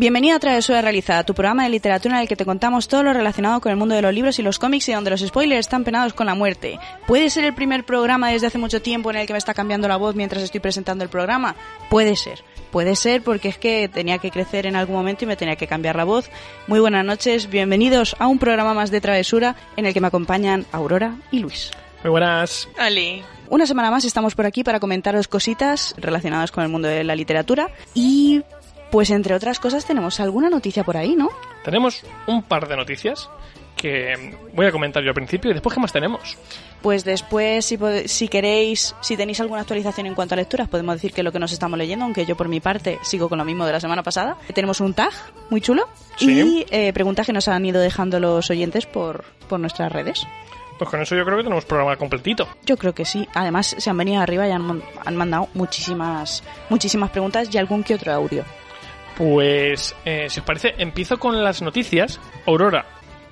Bienvenido a Travesura Realizada, tu programa de literatura en el que te contamos todo lo relacionado con el mundo de los libros y los cómics y donde los spoilers están penados con la muerte. ¿Puede ser el primer programa desde hace mucho tiempo en el que me está cambiando la voz mientras estoy presentando el programa? Puede ser. Puede ser porque es que tenía que crecer en algún momento y me tenía que cambiar la voz. Muy buenas noches, bienvenidos a un programa más de Travesura en el que me acompañan Aurora y Luis. Muy buenas. Ali. Una semana más estamos por aquí para comentaros cositas relacionadas con el mundo de la literatura y pues entre otras cosas tenemos alguna noticia por ahí, ¿no? Tenemos un par de noticias que voy a comentar yo al principio y después qué más tenemos. Pues después, si, si queréis, si tenéis alguna actualización en cuanto a lecturas, podemos decir que lo que nos estamos leyendo, aunque yo por mi parte sigo con lo mismo de la semana pasada. Tenemos un tag muy chulo Sí. y eh, preguntas que nos han ido dejando los oyentes por, por nuestras redes. Pues con eso yo creo que tenemos programa completito. Yo creo que sí. Además, se han venido arriba y han, han mandado muchísimas, muchísimas preguntas y algún que otro audio. Pues, eh, si os parece, empiezo con las noticias. Aurora,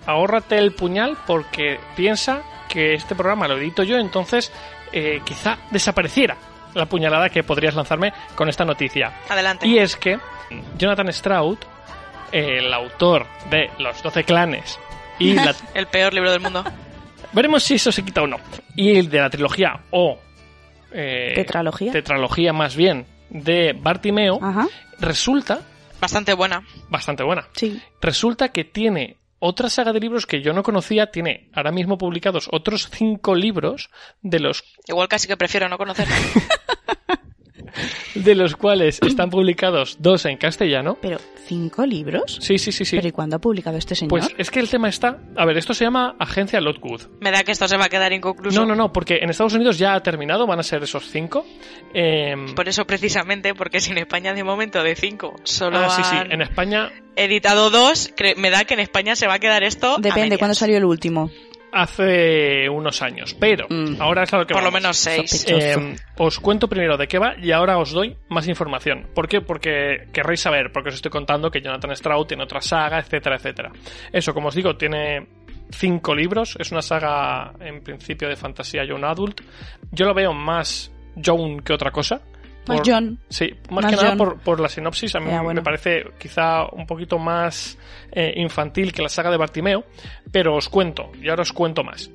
ahórrate el puñal porque piensa que este programa lo edito yo, entonces eh, quizá desapareciera la puñalada que podrías lanzarme con esta noticia. Adelante. Y es que Jonathan Stroud, el autor de Los Doce Clanes y la El peor libro del mundo. Veremos si eso se quita o no. Y el de la trilogía o... eh, ¿Tetralogía? Tetralogía más bien de Bartimeo Ajá, resulta Bastante buena. bastante buena. sí. Resulta que tiene otra saga de libros que yo no conocía. Tiene ahora mismo publicados otros cinco libros de los, Igual casi que prefiero no conocerla. de los cuales están publicados dos en castellano. Pero, ¿cinco libros? Sí, sí, sí, sí. ¿Pero y cuándo ha publicado este señor? Pues es que el tema está... A ver, esto se llama Agencia Lockwood. Me da que esto se va a quedar inconcluso. No, no, no, porque en Estados Unidos ya ha terminado, van a ser esos cinco. Em, Por eso precisamente, porque si en España de momento de cinco solo ah, sí, sí, en España editado dos, me da que en España se va a quedar esto a Depende, medias. ¿cuándo salió el último? Hace unos años, pero Mm. ahora es a lo que Por lo menos seis. Eh, os cuento primero de qué va y ahora os doy más información. ¿Por qué? Porque querréis saber, porque os estoy contando que Jonathan Stroud tiene otra saga, etcétera, etcétera. Eso, como os digo, tiene cinco libros. Es una saga, en principio, de fantasía young adult. Yo lo veo más young que otra cosa. Más Por- John. Sí, más, Más que nada John. por, por la sinopsis. A mí Ya, bueno. me parece quizá un poquito más eh, infantil que la saga de Bartimeo, pero os cuento, y ahora os cuento más.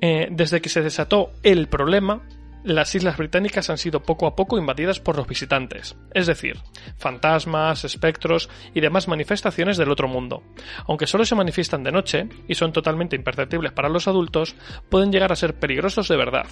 Eh, desde que se desató el problema, las islas británicas han sido poco a poco invadidas por los visitantes, es decir, fantasmas, espectros y demás manifestaciones del otro mundo. Aunque solo se manifiestan de noche y son totalmente imperceptibles para los adultos, pueden llegar a ser peligrosos de verdad.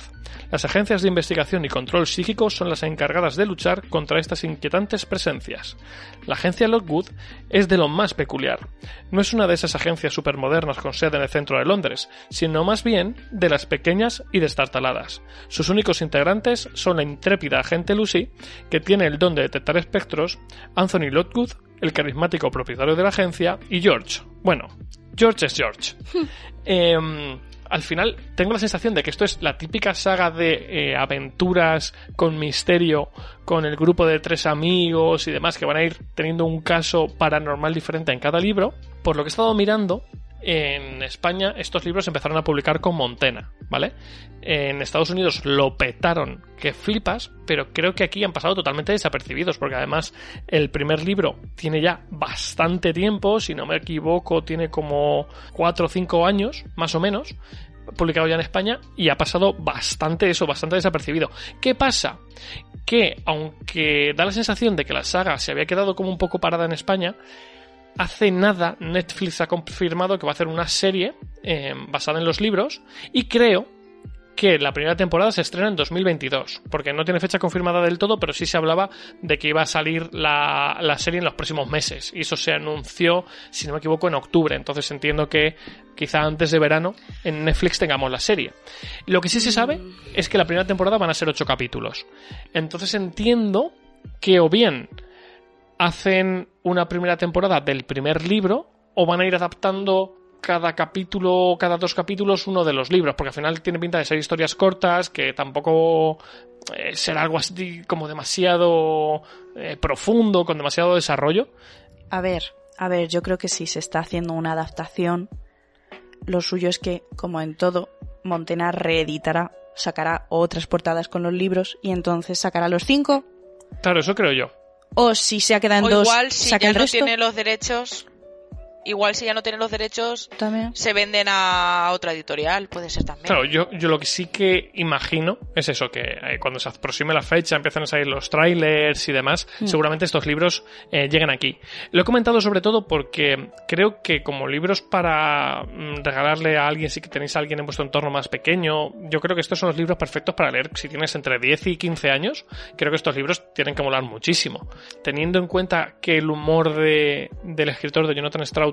Las agencias de investigación y control psíquico son las encargadas de luchar contra estas inquietantes presencias. La agencia Lockwood es de lo más peculiar. No es una de esas agencias supermodernas con sede en el centro de Londres, sino más bien de las pequeñas y destartaladas. Sus únicos integrantes son la intrépida agente Lucy, que tiene el don de detectar espectros, Anthony Lockwood, el carismático propietario de la agencia, y George. Bueno, George es George. Em, al final tengo la sensación de que esto es la típica saga de eh, aventuras con misterio, con el grupo de tres amigos y demás que van a ir teniendo un caso paranormal diferente en cada libro. Por lo que he estado mirando, en España estos libros empezaron a publicar con Montena, ¿vale? En Estados Unidos lo petaron que flipas, pero creo que aquí han pasado totalmente desapercibidos, porque además el primer libro tiene ya bastante tiempo, si no me equivoco, tiene como 4 o 5 años, más o menos, publicado ya en España, y ha pasado bastante eso, bastante desapercibido. ¿Qué pasa? Que aunque da la sensación de que la saga se había quedado como un poco parada en España, hace nada Netflix ha confirmado que va a hacer una serie eh, basada en los libros y creo que la primera temporada se estrena en 2022, porque no tiene fecha confirmada del todo, pero sí se hablaba de que iba a salir la, la serie en los próximos meses, y eso se anunció, si no me equivoco, en octubre, entonces entiendo que quizá antes de verano en Netflix tengamos la serie. Lo que sí se sabe es que la primera temporada van a ser ocho capítulos, entonces entiendo que o bien hacen una primera temporada del primer libro o van a ir adaptando cada capítulo, cada dos capítulos, uno de los libros, porque al final tiene pinta de ser historias cortas, que tampoco eh, será algo así como demasiado eh, profundo, con demasiado desarrollo. A ver, a ver, yo creo que si se está haciendo una adaptación, lo suyo es que, como en todo, Montena reeditará, sacará otras portadas con los libros y entonces sacará los cinco. Claro, eso creo yo. O si se ha quedado en O dos, igual si saca ya el no resto. tiene los derechos, igual si ya no tiene los derechos, También. se venden a otra editorial, puede ser también. Claro, yo, yo lo que sí que imagino es eso, que eh, cuando se aproxime la fecha empiezan a salir los trailers y demás, Mm. seguramente estos libros eh, lleguen aquí. Lo he comentado sobre todo porque creo que como libros para mm, regalarle a alguien, si que tenéis a alguien en vuestro entorno más pequeño, yo creo que estos son los libros perfectos para leer si tienes entre 10 y 15 años, creo que estos libros tienen que molar muchísimo. Teniendo en cuenta que el humor de, del escritor de Jonathan Stroud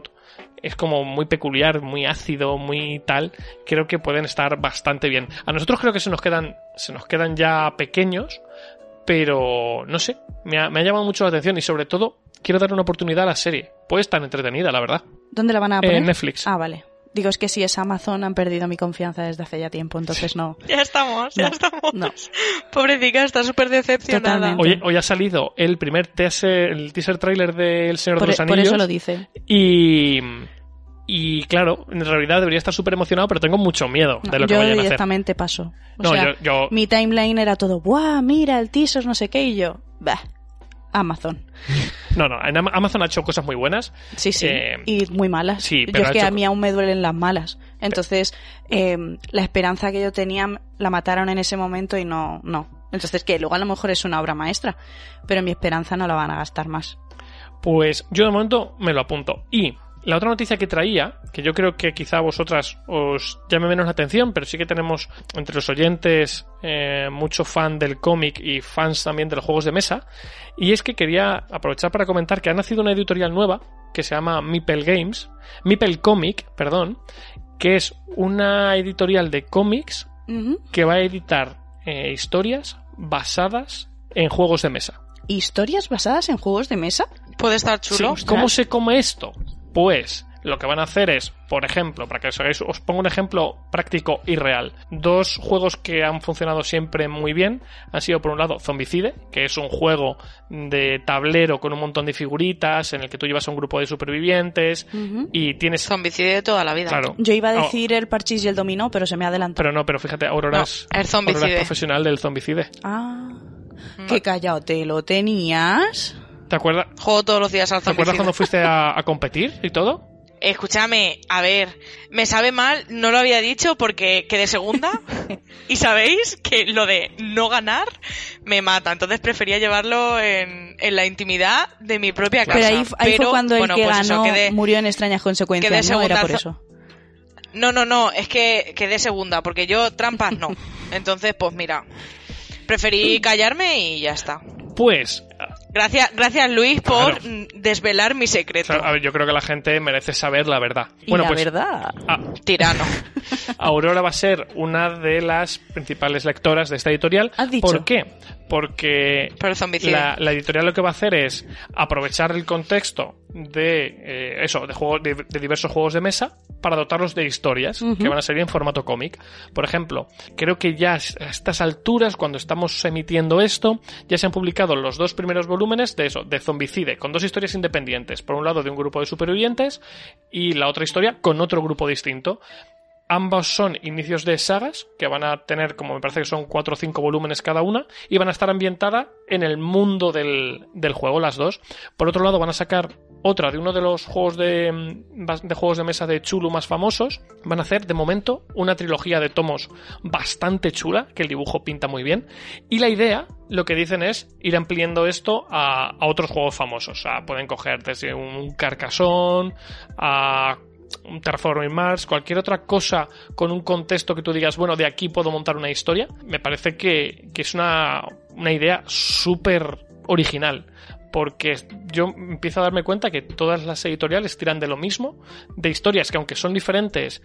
es como muy peculiar, muy ácido, muy tal, creo que pueden estar bastante bien. A nosotros creo que se nos quedan, se nos quedan ya pequeños, pero no sé, me ha, me ha llamado mucho la atención y sobre todo quiero dar una oportunidad a la serie. Puede estar entretenida, la verdad. ¿Dónde la van a poner? En Netflix. Ah, vale. Digo, es que si es Amazon han perdido mi confianza desde hace ya tiempo, entonces no. Ya estamos, ya No, estamos. no. Pobrecita, está súper decepcionada. Hoy, hoy ha salido el primer teaser, el teaser trailer del Señor Por, de los por Anillos. eso lo dice. Y, y claro, en realidad debería estar súper emocionado, pero tengo mucho miedo de lo que yo vayan a hacer. directamente paso. O No, sea, yo- yo- mi timeline era todo, ¡buah! Mira el teaser, no sé qué, y yo, bah, Amazon. No, no, en Ama- Amazon ha hecho cosas muy buenas. Sí, sí. Eh, y muy malas. sí, yo pero es ha que hecho- a mí aún me duelen las malas. Entonces, eh, la esperanza que yo tenía la mataron en ese momento y no, no. Entonces, que luego a lo mejor es una obra maestra, pero mi esperanza no la van a gastar más. Pues yo de momento me lo apunto. Y la otra noticia que traía, que yo creo que quizá a vosotras os llame menos la atención, pero sí que tenemos entre los oyentes eh, mucho fan del cómic y fans también de los juegos de mesa, y es que quería aprovechar para comentar que ha nacido una editorial nueva que se llama Mipel Games, Mipel Comic, perdón, que es una editorial de cómics que va a editar eh, historias basadas en juegos de mesa. ¿Historias basadas en juegos de mesa? Puede estar chulo. Sí, ¿Cómo se come esto? Pues lo que van a hacer es, por ejemplo, para que os hagáis, os pongo un ejemplo práctico y real. Dos juegos que han funcionado siempre muy bien han sido, por un lado, Zombicide, que es un juego de tablero con un montón de figuritas en el que tú llevas a un grupo de supervivientes y tienes... Zombicide de toda la vida. Claro. Yo iba a Oh, decir el parchís y el dominó, pero se me adelantó. pero no, pero fíjate, Aurora, No, es. Aurora es profesional del zombicide. Ah, Mm. qué callado te lo tenías. ¿Te acuerdas, Juego todos los días al ¿te acuerdas cuando fuiste a, a competir y todo? Escúchame, a ver, me sabe mal, no lo había dicho porque quedé segunda y sabéis que lo de no ganar me mata, entonces prefería llevarlo en, en la intimidad de mi propia casa. Pero ahí, ahí fue cuando el bueno, que pues eso, ganó quedé- murió en extrañas consecuencias, quedé ¿no? Era segunda por eso. No, no, no, es que quedé segunda porque yo trampas no. Entonces, pues mira, preferí callarme y ya está. Pues Gracias, gracias Luis por Claro. mm, desvelar mi secreto. a ver, yo creo que la gente merece saber la verdad. Y bueno, la pues verdad. Tirano. Aurora va a ser una de las principales lectoras de esta editorial. ¿Has dicho? ¿Por qué? Porque Por la, la editorial lo que va a hacer es aprovechar el contexto de eh, eso, de, juegos, de, de diversos juegos de mesa para dotarlos de historias que van a salir en formato cómic. Por ejemplo, creo que ya a estas alturas, cuando estamos emitiendo esto, ya se han publicado los dos primeros volúmenes de eso, de Zombicide, con dos historias independientes. Por un lado, de un grupo de supervivientes y la otra historia con otro grupo distinto. Ambos son inicios de sagas que van a tener, como me parece que son cuatro o cinco volúmenes cada una, y van a estar ambientadas en el mundo del, del juego, las dos. Por otro lado, van a sacar otra de uno de los juegos de, mm, de juegos de mesa de Chulu más famosos. Van a hacer, de momento, una trilogía de tomos bastante chula, que el dibujo pinta muy bien. Y la idea, lo que dicen es ir ampliando esto a, a otros juegos famosos. O sea, pueden coger desde un Carcassonne a un Terraforming Mars, cualquier otra cosa con un contexto que tú digas, bueno, de aquí puedo montar una historia, me parece que, que es una, una idea súper original. Porque yo empiezo a darme cuenta que todas las editoriales tiran de lo mismo, de historias que aunque son diferentes,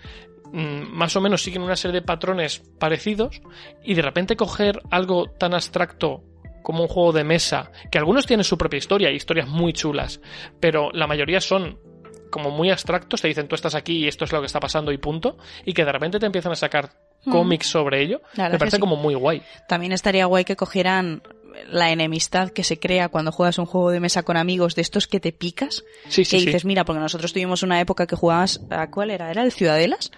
mm, más o menos siguen una serie de patrones parecidos, y de repente coger algo tan abstracto como un juego de mesa, que algunos tienen su propia historia, y historias muy chulas, pero la mayoría son como muy abstractos, te dicen tú estás aquí y esto es lo que está pasando y punto, y que de repente te empiezan a sacar Mm. cómics sobre ello, me parece sí. como muy guay. También estaría guay que cogieran la enemistad que se crea cuando juegas un juego de mesa con amigos de estos que te picas. Sí, sí, que sí. dices, mira, porque nosotros tuvimos una época que jugabas, ¿a cuál era? ¿Era el Ciudadelas?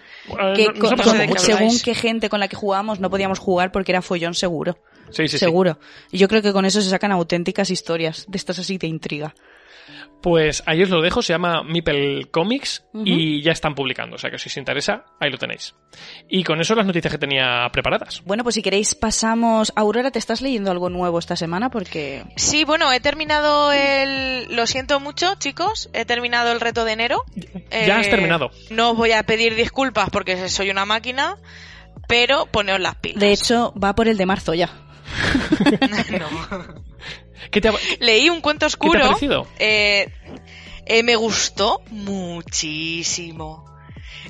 Que no- con- según qué gente con la que jugábamos no podíamos jugar porque era follón seguro. Sí, sí, sí. seguro. Y yo creo que con eso se sacan auténticas historias de estas así de intriga. Pues ahí os lo dejo, se llama Mipel Comics y ya están publicando, o sea que si os interesa, ahí lo tenéis. Y con eso las noticias que tenía preparadas. Bueno, pues si queréis pasamos... Aurora, ¿te estás leyendo algo nuevo esta semana? Porque... Sí, bueno, he terminado el... Lo siento mucho, chicos. He terminado el reto de enero. Ya has Eh, terminado. No os voy a pedir disculpas porque soy una máquina, pero poneos las pilas. De hecho, va por el de marzo ya. No. ¿Qué te ha- Leí un cuento oscuro. ¿Qué te ha parecido? Eh, eh, me gustó muchísimo.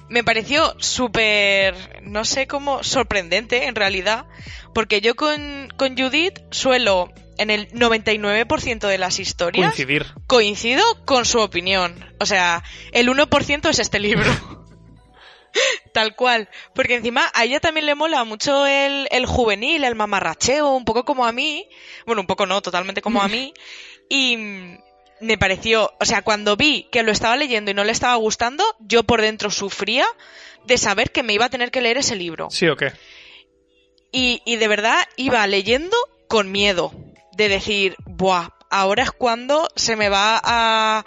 Me pareció súper, no sé cómo, sorprendente en realidad, porque yo con, con Judith suelo, en el 99% de las historias, coincidir? coincido con su opinión. O sea, el 1% es este libro. Tal cual. Porque encima a ella también le mola mucho el, el juvenil, el mamarracheo, un poco como a mí. Bueno, un poco no, totalmente como a mí. Y me pareció, o sea, cuando vi que lo estaba leyendo y no le estaba gustando, yo por dentro sufría de saber que me iba a tener que leer ese libro. ¿Sí o qué? Y, y de verdad iba leyendo con miedo de decir, buah, ahora es cuando se me va a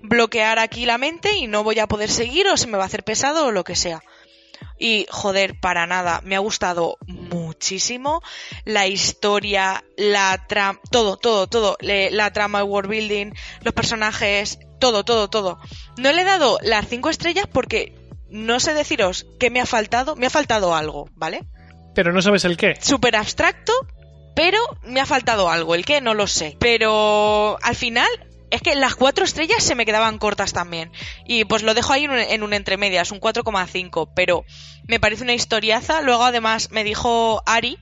bloquear aquí la mente y no voy a poder seguir o se me va a hacer pesado o lo que sea. Y joder, para nada, me ha gustado muchísimo la historia, la trama, todo, todo, todo, la trama, el world building, los personajes, todo, todo, todo. No le he dado las cinco estrellas porque no sé deciros qué me ha faltado, me ha faltado algo, ¿vale? Pero no sabes el qué. súper abstracto, pero me ha faltado algo, el que no lo sé. Pero al final es que las cuatro estrellas se me quedaban cortas también. Y pues lo dejo ahí en un, en un entremedias, un 4,5, pero me parece una historiaza. Luego además me dijo Ari,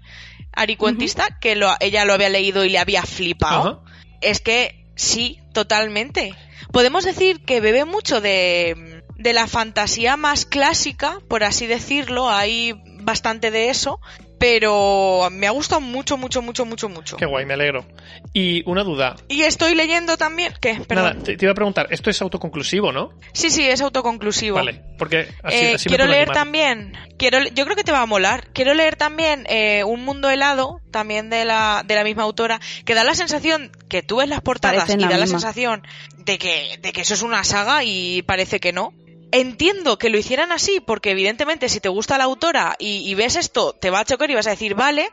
Ari Cuentista, que lo- ella lo había leído y le había flipado. Es que sí, totalmente. Podemos decir que bebe mucho de, de la fantasía más clásica, por así decirlo, hay bastante de eso, pero me ha gustado mucho, mucho, mucho, mucho, mucho. Qué guay, me alegro. Y una duda. Y estoy leyendo también... ¿Qué? Perdón. Nada, te, te iba a preguntar, esto es autoconclusivo, ¿no? Sí, sí, es autoconclusivo. Vale, porque así, Eh, así quiero leer animar. también, quiero, yo creo que te va a molar. Quiero leer también eh, Un Mundo Helado, también de la, de la misma autora, que da la sensación que tú ves las portadas y la da la sensación de que, de que eso es una saga y parece que no. Entiendo que lo hicieran así, porque evidentemente si te gusta la autora y, y ves esto, te va a chocar y vas a decir, vale,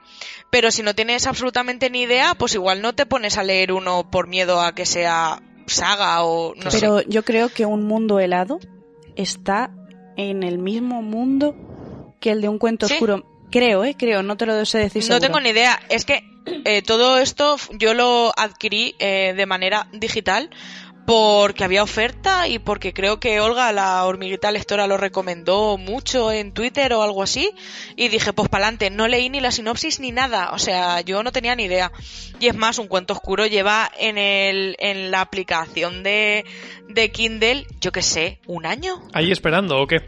pero si no tienes absolutamente ni idea, pues igual no te pones a leer uno por miedo a que sea saga o no sé. Pero yo creo que un mundo helado está en el mismo mundo que el de un cuento ¿Sí? oscuro. Creo, ¿eh? Creo, no te lo sé decir No seguro. tengo ni idea. Es que eh, todo esto yo lo adquirí eh, de manera digital porque había oferta y porque creo que Olga, la hormiguita lectora, lo recomendó mucho en Twitter o algo así. Y dije, pues pa'lante, no leí ni la sinopsis ni nada. O sea, yo no tenía ni idea. Y es más, un cuento oscuro lleva en, el, en la aplicación de, de Kindle, yo qué sé, un año. Ahí esperando, ¿o qué?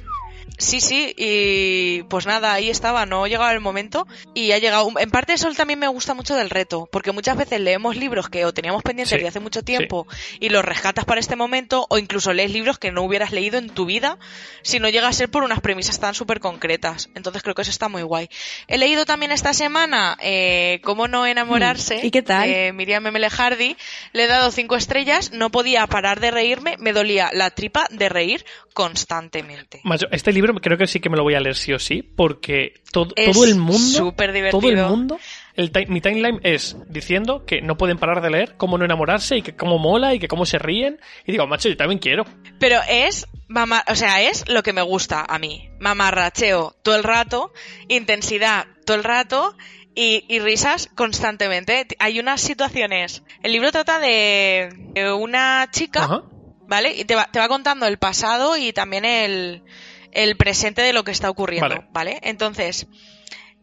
Sí, sí, y pues nada, ahí estaba, no llegaba el momento y ha llegado. En parte eso también me gusta mucho del reto, porque muchas veces leemos libros que o teníamos pendientes Sí, de hace mucho tiempo y los rescatas para este momento, o incluso lees libros que no hubieras leído en tu vida si no llega a ser por unas premisas tan súper concretas. Entonces creo que eso está muy guay. He leído también esta semana eh, Cómo no enamorarse. Hmm, ¿y qué tal? de Miriam Memele Hardy. Le he dado cinco estrellas, no podía parar de reírme, me dolía la tripa de reír constantemente. Macho, este libro creo que sí que me lo voy a leer sí o sí, porque to- Es todo el mundo, súper divertido. todo el mundo, el mi timeline es diciendo que no pueden parar de leer, cómo no enamorarse y que cómo mola y que cómo se ríen. Y digo, macho, yo también quiero. Pero es, mama, o sea, es lo que me gusta a mí. Mamarracheo todo el rato, intensidad todo el rato y, y risas constantemente. Hay unas situaciones. El libro trata de, de una chica, Ajá. ¿vale? Y te va, te va contando el pasado y también el, el presente de lo que está ocurriendo, Vale. ¿vale? Entonces,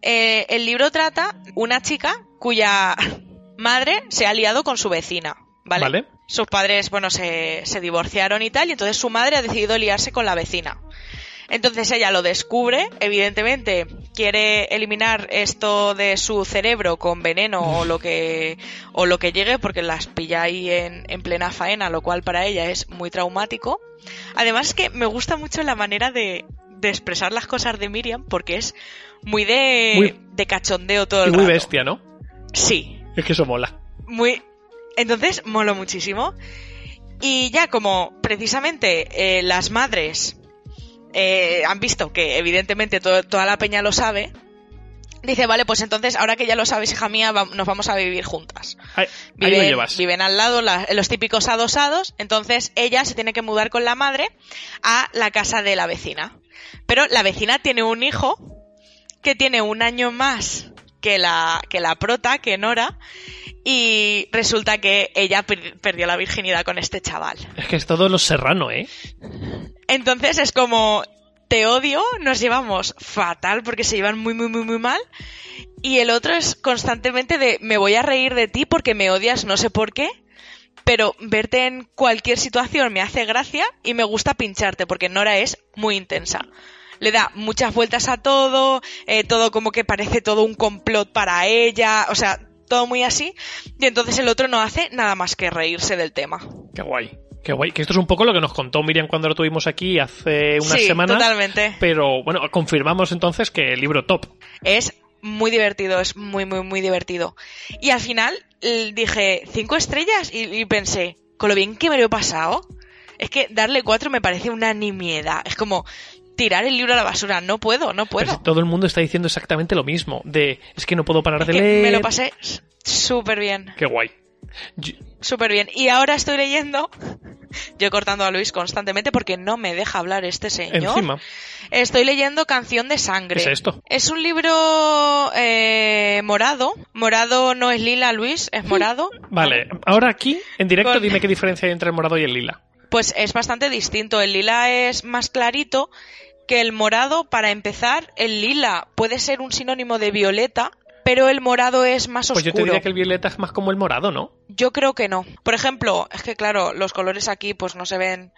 eh, el libro trata una chica cuya madre se ha liado con su vecina, ¿vale? Vale. Sus padres, bueno, se, se divorciaron y tal, y entonces su madre ha decidido liarse con la vecina. Entonces ella lo descubre, evidentemente quiere eliminar esto de su cerebro con veneno o lo que o lo que llegue porque las pilla ahí en, en plena faena, lo cual para ella es muy traumático. Además es que me gusta mucho la manera de, de expresar las cosas de Miriam porque es muy de, Muy- de cachondeo todo el muy rato. bestia, ¿no? Sí. Es que eso mola. Muy. Entonces, molo muchísimo. Y ya como precisamente eh, las madres eh, han visto que evidentemente todo- toda la peña lo sabe, dice, vale, pues entonces ahora que ya lo sabes, hija mía, va- nos vamos a vivir juntas. Ahí, ahí lo Viven, llevas. viven al lado la- los típicos adosados, entonces ella se tiene que mudar con la madre a la casa de la vecina. Pero la vecina tiene un hijo que tiene un año más que la, que la prota, que Nora, y resulta que ella per- perdió la virginidad con este chaval. Es que es todo lo serrano, ¿eh? Entonces es como, te odio, nos llevamos fatal porque se llevan muy, muy, muy, muy mal. Y el otro es constantemente de, me voy a reír de ti porque me odias, no sé por qué. Pero verte en cualquier situación me hace gracia y me gusta pincharte porque Nora es muy intensa. Le da muchas vueltas a todo, eh, todo como que parece todo un complot para ella, o sea, todo muy así. Y entonces el otro no hace nada más que reírse del tema. Qué guay. Qué guay. Que esto es un poco lo que nos contó Miriam cuando lo tuvimos aquí hace unas sí, semanas. totalmente. Pero bueno, confirmamos entonces que el libro top. Es muy divertido, es muy, muy, muy divertido. Y al final dije, cinco estrellas y, y pensé, con lo bien que me lo he pasado, es que darle cuatro me parece una nimiedad. Es como tirar el libro a la basura. No puedo, no puedo. todo el mundo está diciendo exactamente lo mismo. De, es que no puedo parar Es de que leer. me lo pasé súper bien, Qué guay. Yo- súper bien. Y ahora estoy leyendo, yo cortando a Luis constantemente porque no me deja hablar este señor. encima, Estoy leyendo Canción de Sangre. ¿qué es esto? Es un libro eh, morado. Morado no es lila, Luis, es morado. Vale, ahora aquí, en directo, Con- dime qué diferencia hay entre el morado y el lila. Pues es bastante distinto. El lila es más clarito que el morado. Para empezar, el lila puede ser un sinónimo de violeta, pero el morado es más Pues oscuro. yo te diría que el violeta es más como el morado, ¿no? Yo creo que no. Por ejemplo, es que claro, los colores aquí pues no se ven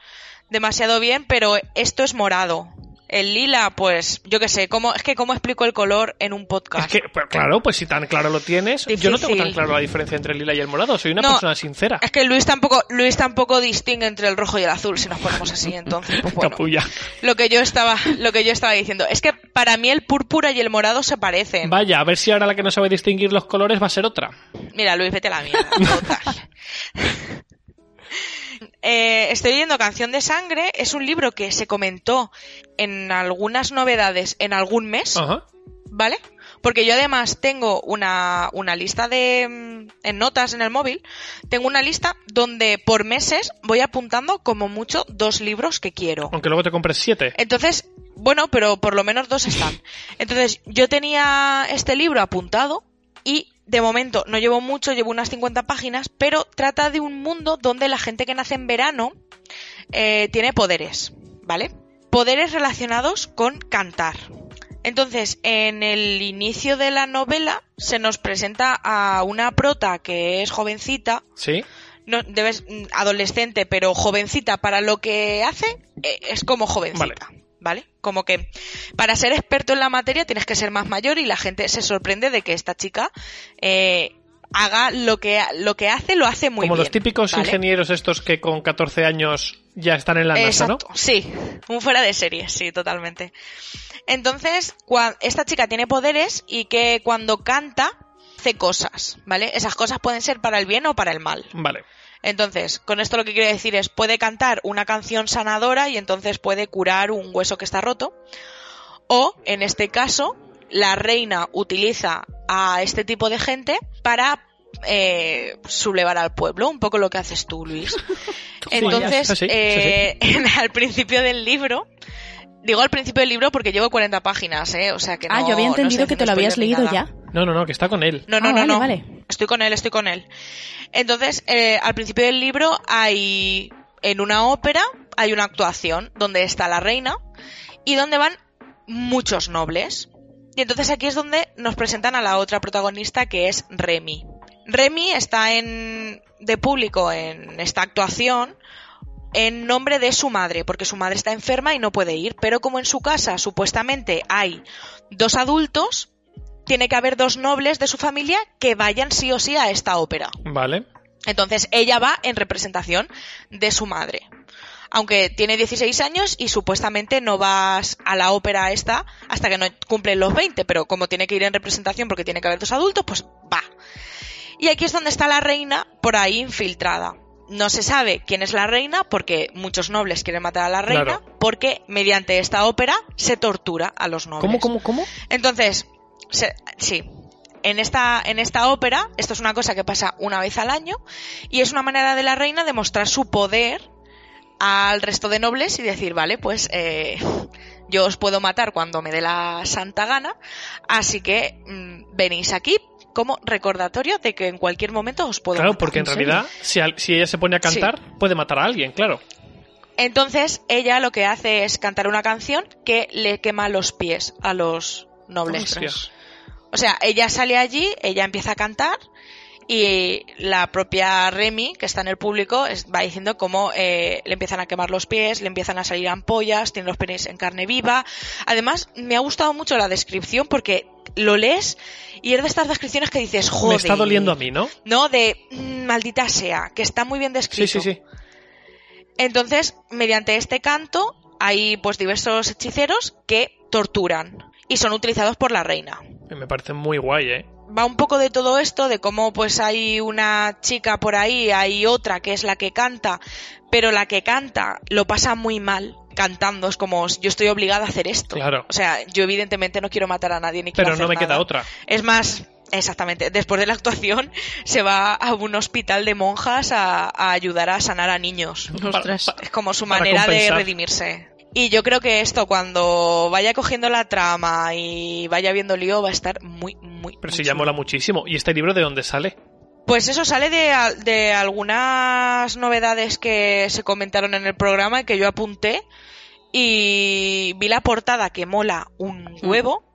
demasiado bien, pero esto es morado. El lila, pues, yo qué sé, ¿cómo, es que cómo explico el color en un podcast. Es que, pues, claro, pues si tan claro lo tienes. Yo no tengo tan claro la diferencia entre el lila y el morado. Soy una No, persona sincera. Es que Luis tampoco, Luis tampoco distingue entre el rojo y el azul, si nos ponemos así, entonces, pues bueno. Capulla. Lo que yo estaba, lo que yo estaba diciendo. Es que para mí el púrpura y el morado se parecen. Vaya, a ver si ahora la que no sabe distinguir los colores va a ser otra. Mira, Luis, vete a la mierda. Eh, estoy leyendo Canción de Sangre. Es un libro que se comentó en algunas novedades en algún mes, Ajá. ¿vale? Porque yo además tengo una, una lista de... mm, en notas en el móvil, tengo una lista donde por meses voy apuntando como mucho dos libros que quiero. Aunque luego te compres siete. Entonces, bueno, pero por lo menos dos están. Entonces, yo tenía este libro apuntado y de momento no llevo mucho, llevo unas 50 páginas, pero trata de un mundo donde la gente que nace en verano eh, tiene poderes, ¿vale? Poderes relacionados con cantar. Entonces, en el inicio de la novela se nos presenta a una prota que es jovencita, ¿Sí? no debes mm, adolescente, pero jovencita para lo que hace eh, es como jovencita, ¿vale? Como que para ser experto en la materia tienes que ser más mayor y la gente se sorprende de que esta chica eh, haga lo que lo que hace lo hace muy Como bien. los típicos ¿vale? ingenieros estos que con 14 años ya están en la NASA, ¿no? Sí, un fuera de serie, sí, totalmente. Entonces, esta chica tiene poderes y que cuando canta hace cosas, ¿vale? Esas cosas pueden ser para el bien o para el mal. Vale. Entonces, con esto lo que quiero decir es, puede cantar una canción sanadora y entonces puede curar un hueso que está roto. O, en este caso, la reina utiliza a este tipo de gente para eh, sublevar al pueblo, un poco lo que haces tú, Luis. Entonces, eh, en- al principio del libro, digo al principio del libro porque llevo 40 páginas, ¿eh? O sea que no, ah, yo había no entendido que te lo habías leído nada. ya. No, no, no, que está con él. No, no, Ah, no, vale, no. vale. Estoy con él, estoy con él. Entonces, eh, al principio del libro hay, en una ópera, hay una actuación donde está la reina y donde van muchos nobles. Y entonces aquí es donde nos presentan a la otra protagonista que es Remy. Remy está en, de público en esta actuación en nombre de su madre, porque su madre está enferma y no puede ir, pero como en su casa supuestamente hay dos adultos, tiene que haber dos nobles de su familia que vayan sí o sí a esta ópera. Vale. Entonces ella va en representación de su madre. aunque tiene 16 años y supuestamente no vas a la ópera esta hasta que no cumplen los 20, pero como tiene que ir en representación porque tiene que haber dos adultos, pues va. Y aquí es donde está la reina por ahí infiltrada. No se sabe quién es la reina porque muchos nobles quieren matar a la reina Claro. porque mediante esta ópera se tortura a los nobles. ¿Cómo, cómo, cómo? Entonces, se- sí. En esta, en esta ópera, esto es una cosa que pasa una vez al año, y es una manera de la reina de mostrar su poder al resto de nobles y decir, vale, pues eh, yo os puedo matar cuando me dé la santa gana, así que mm, venís aquí como recordatorio de que en cualquier momento os puedo Claro, matar. porque en realidad, si, al- si ella se pone a cantar, puede matar a alguien, claro. Entonces, ella lo que hace es cantar una canción que le quema los pies a los nobles. O sea, ella sale allí, ella empieza a cantar y la propia Remy, que está en el público, va diciendo cómo eh, le empiezan a quemar los pies, le empiezan a salir ampollas, tiene los pies en carne viva. Además, me ha gustado mucho la descripción porque lo lees y es de estas descripciones que dices, joder. Me está doliendo a mí, ¿no? No, de "Mm, maldita sea, que está muy bien descrito. Sí, sí, sí. Entonces, mediante este canto, hay pues diversos hechiceros que torturan y son utilizados por la reina. Me parece muy guay, ¿eh? Va un poco de todo esto, de cómo pues hay una chica por ahí, hay otra que es la que canta, pero la que canta lo pasa muy mal cantando, es como yo estoy obligada a hacer esto. Claro. O sea, yo evidentemente no quiero matar a nadie ni quiero Pero hacer no me nada. queda otra. Es más, exactamente, después de la actuación se va a un hospital de monjas a, a ayudar a sanar a niños. Es como su manera de redimirse. Y yo creo que esto, cuando vaya cogiendo la trama y vaya viendo lío, va a estar muy, muy. Pero sí ya mola muchísimo. ¿Y este libro de dónde sale? Pues eso sale de, de algunas novedades que se comentaron en el programa y que yo apunté. Y vi la portada que mola un huevo.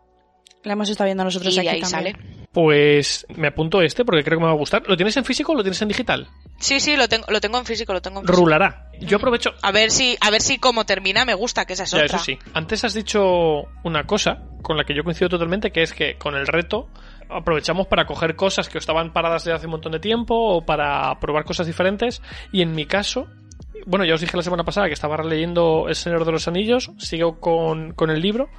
La hemos estado viendo nosotros y aquí ahí también. sale. Pues me apunto este porque creo que me va a gustar. ¿Lo tienes en físico o lo tienes en digital? Sí, sí, lo tengo, lo tengo en físico, lo tengo en físico. Rulará. Yo aprovecho. A ver si, a ver si como termina me gusta, que esa es Ya, otra. eso sí. Antes has dicho una cosa con la que yo coincido totalmente, que es que con el reto aprovechamos para coger cosas que estaban paradas desde hace un montón de tiempo o para probar cosas diferentes. Y en mi caso, bueno, ya os dije la semana pasada que estaba releyendo El Señor de los Anillos, sigo con, con el libro,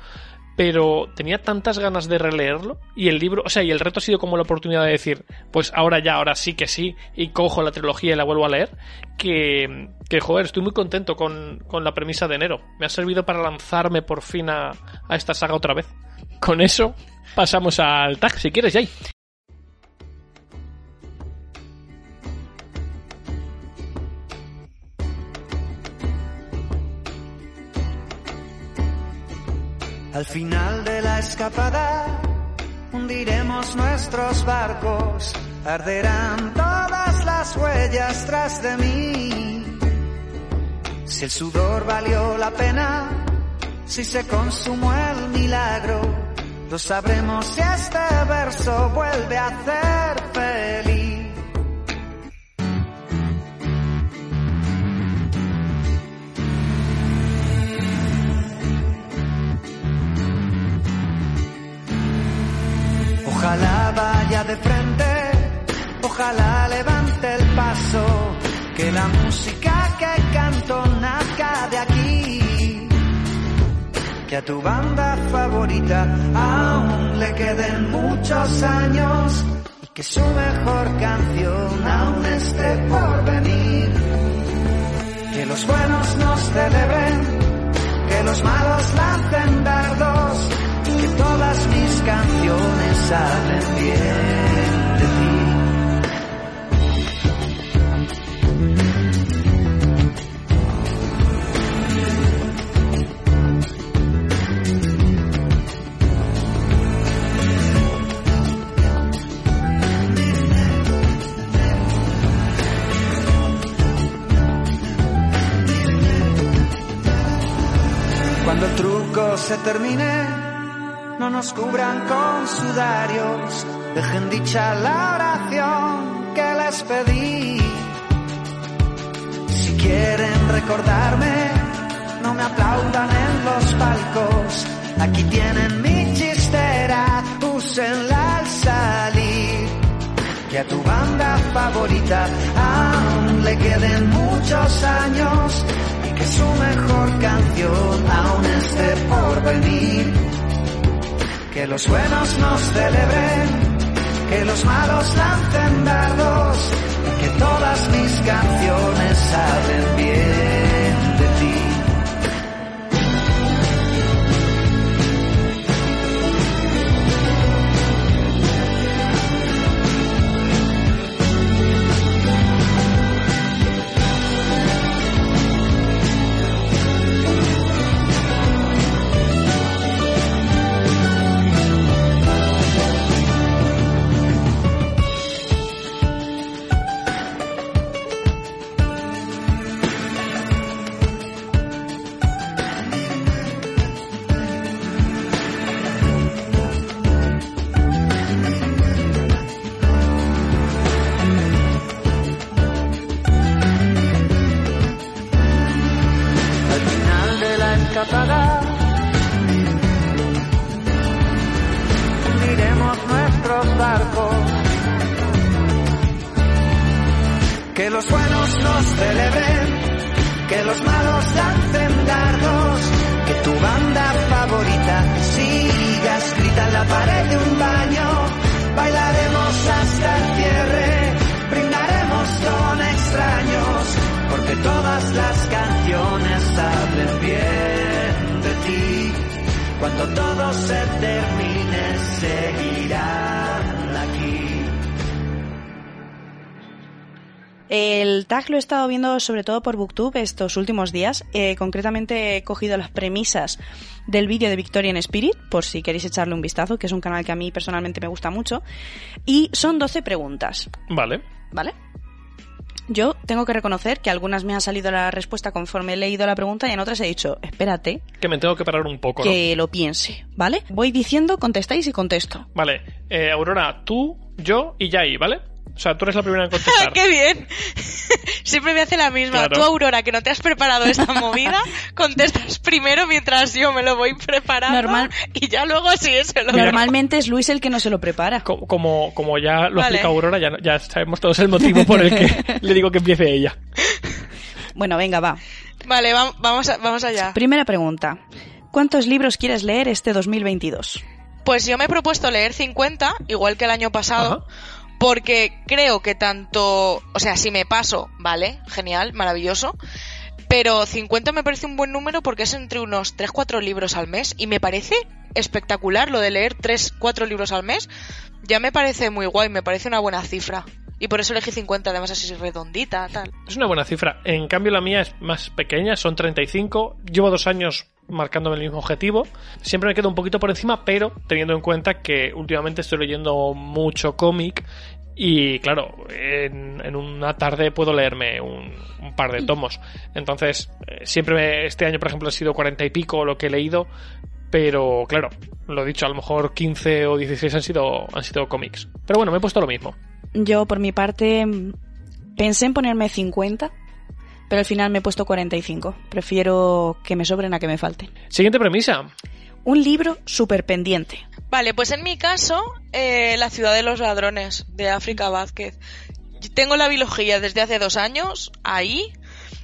pero tenía tantas ganas de releerlo y el libro, o sea, y el reto ha sido como la oportunidad de decir, pues ahora ya, ahora sí que sí, y cojo la trilogía y la vuelvo a leer, que, que joder, estoy muy contento con, con la premisa de enero. Me ha servido para lanzarme por fin a, a esta saga otra vez. Con eso, pasamos al tag, si quieres, Jay. Al final de la escapada hundiremos nuestros barcos, arderán todas las huellas tras de mí. Si el sudor valió la pena, si se consumó el milagro, lo sabremos si este verso vuelve a hacer Ojalá vaya de frente, ojalá levante el paso, que la música que canto nazca de aquí. Que a tu banda favorita aún le queden muchos años y que su mejor canción aún esté por venir. Que los buenos nos celebren, que los malos lancen dardos, todas mis canciones hablen bien de ti. Se termine, no nos cubran con sudarios, dejen dicha la oración que les pedí. Si quieren recordarme, no me aplaudan en los palcos. Aquí tienen mi chistera, úsenla al salir. Que a tu banda favorita aún le queden muchos años y que su mejor canción aún esté por venir. Que los buenos nos celebren, que los malos lancen dardos, que todas mis canciones hablen bien de ti. Se termine, seguirán aquí. El tag lo he estado viendo sobre todo por Booktube estos últimos días. Eh, concretamente he cogido las premisas del vídeo de Victorian Spirit, por si queréis echarle un vistazo, que es un canal que a mí personalmente me gusta mucho. Y son 12 preguntas, Vale. ¿vale? Yo tengo que reconocer que algunas me ha salido la respuesta conforme he leído la pregunta y en otras he dicho, espérate, Que me tengo que parar un poco, ¿no? que lo piense, ¿vale? Voy diciendo, contestáis y contesto. Vale. Eh, Aurora, tú, yo y Yai, ¿vale? O sea, tú eres la primera en contestar. ¡Qué bien! Siempre me hace la misma. Claro. Tú, Aurora, que no te has preparado esta movida, contestas primero mientras yo me lo voy preparando. Normal. Y ya luego sí, se lo Normalmente es Luis el que no se lo prepara. Co- Como, como ya lo Vale. explica Aurora, ya, ya sabemos todos el motivo por el que le digo que empiece ella. Bueno, venga, va. Vale, va- vamos, a- vamos allá. Primera pregunta. ¿Cuántos libros quieres leer este 2022? Pues yo me he propuesto leer 50, igual que el año pasado, porque creo que tanto, o sea, si me paso, vale, genial, maravilloso, pero 50 me parece un buen número porque es entre unos 3-4 libros al mes y me parece espectacular lo de leer 3-4 libros al mes, ya me parece muy guay, me parece una buena cifra. Y por eso elegí 50, además así redondita, tal. Es una buena cifra. En cambio, la mía es más pequeña, son 35. Llevo dos años marcándome el mismo objetivo. Siempre me quedo un poquito por encima, pero teniendo en cuenta que últimamente estoy leyendo mucho cómic y claro, en, una tarde puedo leerme un, par de tomos. Entonces, eh, siempre me- este año, por ejemplo, ha sido 40 y pico lo que he leído, pero claro, lo dicho, a lo mejor 15 o 16 han sido, han sido cómics. Pero bueno, me he puesto lo mismo. Yo, por mi parte, pensé en ponerme 50, pero al final me he puesto 45. Prefiero que me sobren a que me falten. Siguiente premisa. Un libro súper pendiente. Vale, pues en mi caso, eh, La ciudad de los ladrones, de África Vázquez. Tengo la biología desde hace dos años, ahí.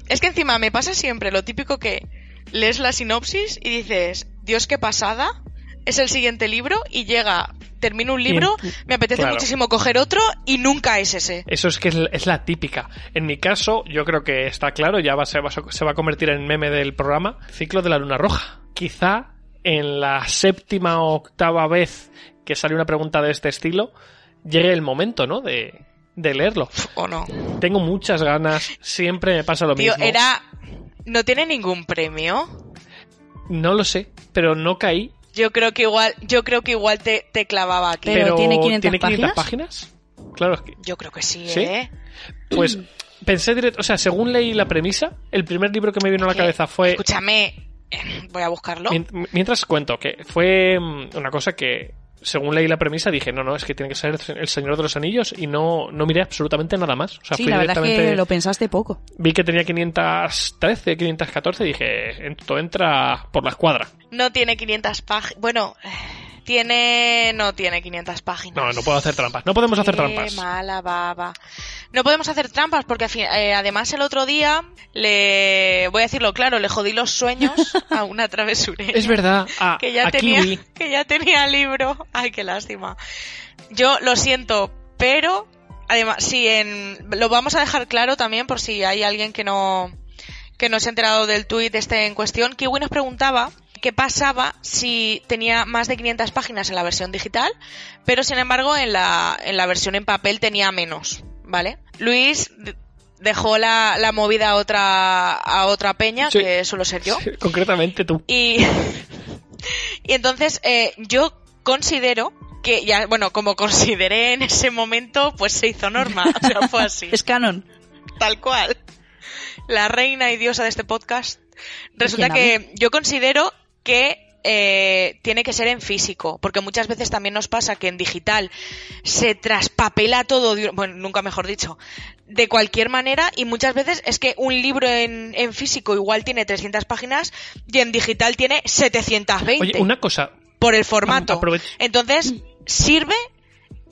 Es que encima me pasa siempre lo típico que lees la sinopsis y dices, Dios, qué pasada, es el siguiente libro y llega, termino un libro, me apetece claro. muchísimo coger otro y nunca es ese. Eso es que es, es la típica. En mi caso, yo creo que está claro, ya va, se, va, se va a convertir en meme del programa, Ciclo de la Luna Roja. Quizá en la séptima o octava vez que sale una pregunta de este estilo, llegue el momento, ¿no? De, de leerlo. ¿O no? Tengo muchas ganas, siempre me pasa lo Tío, mismo. era... ¿No tiene ningún premio? No lo sé, pero no caí. Yo creo que igual, yo creo que igual te, te clavaba aquí. Pero ¿tiene 500 páginas? páginas? Claro, es que- Yo creo que sí, ¿Sí? ¿eh? pues pensé directo, o sea, según leí la premisa, el primer libro que me vino a la cabeza fue Escúchame, voy a buscarlo. Mien- Mientras cuento que fue mm, una cosa que, según leí la premisa, dije, no, no, es que tiene que ser El Señor de los Anillos y no, no miré absolutamente nada más. O sea, sí, fui la verdad es directamente... que lo pensaste poco. Vi que tenía 513, 514 y dije, esto entra por la escuadra. No tiene 500 páginas. Bueno, tiene. No tiene 500 páginas. No, no puedo hacer trampas. No podemos hacer Qué trampas. mala baba. No podemos hacer trampas porque eh, además el otro día le voy a decirlo claro, le jodí los sueños a una travesureña. Es verdad, a, que ya a tenía Kiwi. que ya tenía libro. Ay, qué lástima. Yo lo siento, pero además sí en lo vamos a dejar claro también por si hay alguien que no que no se ha enterado del tuit este en cuestión. Kiwi nos preguntaba qué pasaba si tenía más de 500 páginas en la versión digital, pero sin embargo en la en la versión en papel tenía menos, ¿vale? Luis dejó la, la movida a otra a otra peña Sí. que suelo ser yo. Sí, Concretamente tú. Y, y entonces eh, yo considero que ya, bueno, como consideré en ese momento, pues se hizo norma. O sea, fue así. Es canon. Tal cual. La reina y diosa de este podcast. Resulta ¿Quién que yo considero que eh, tiene que ser en físico, porque muchas veces también nos pasa que en digital se traspapela todo, de- bueno, nunca mejor dicho, de cualquier manera y muchas veces es que un libro en, en físico igual tiene 300 páginas y en digital tiene 720 Oye, una cosa. por el formato. Entonces, sirve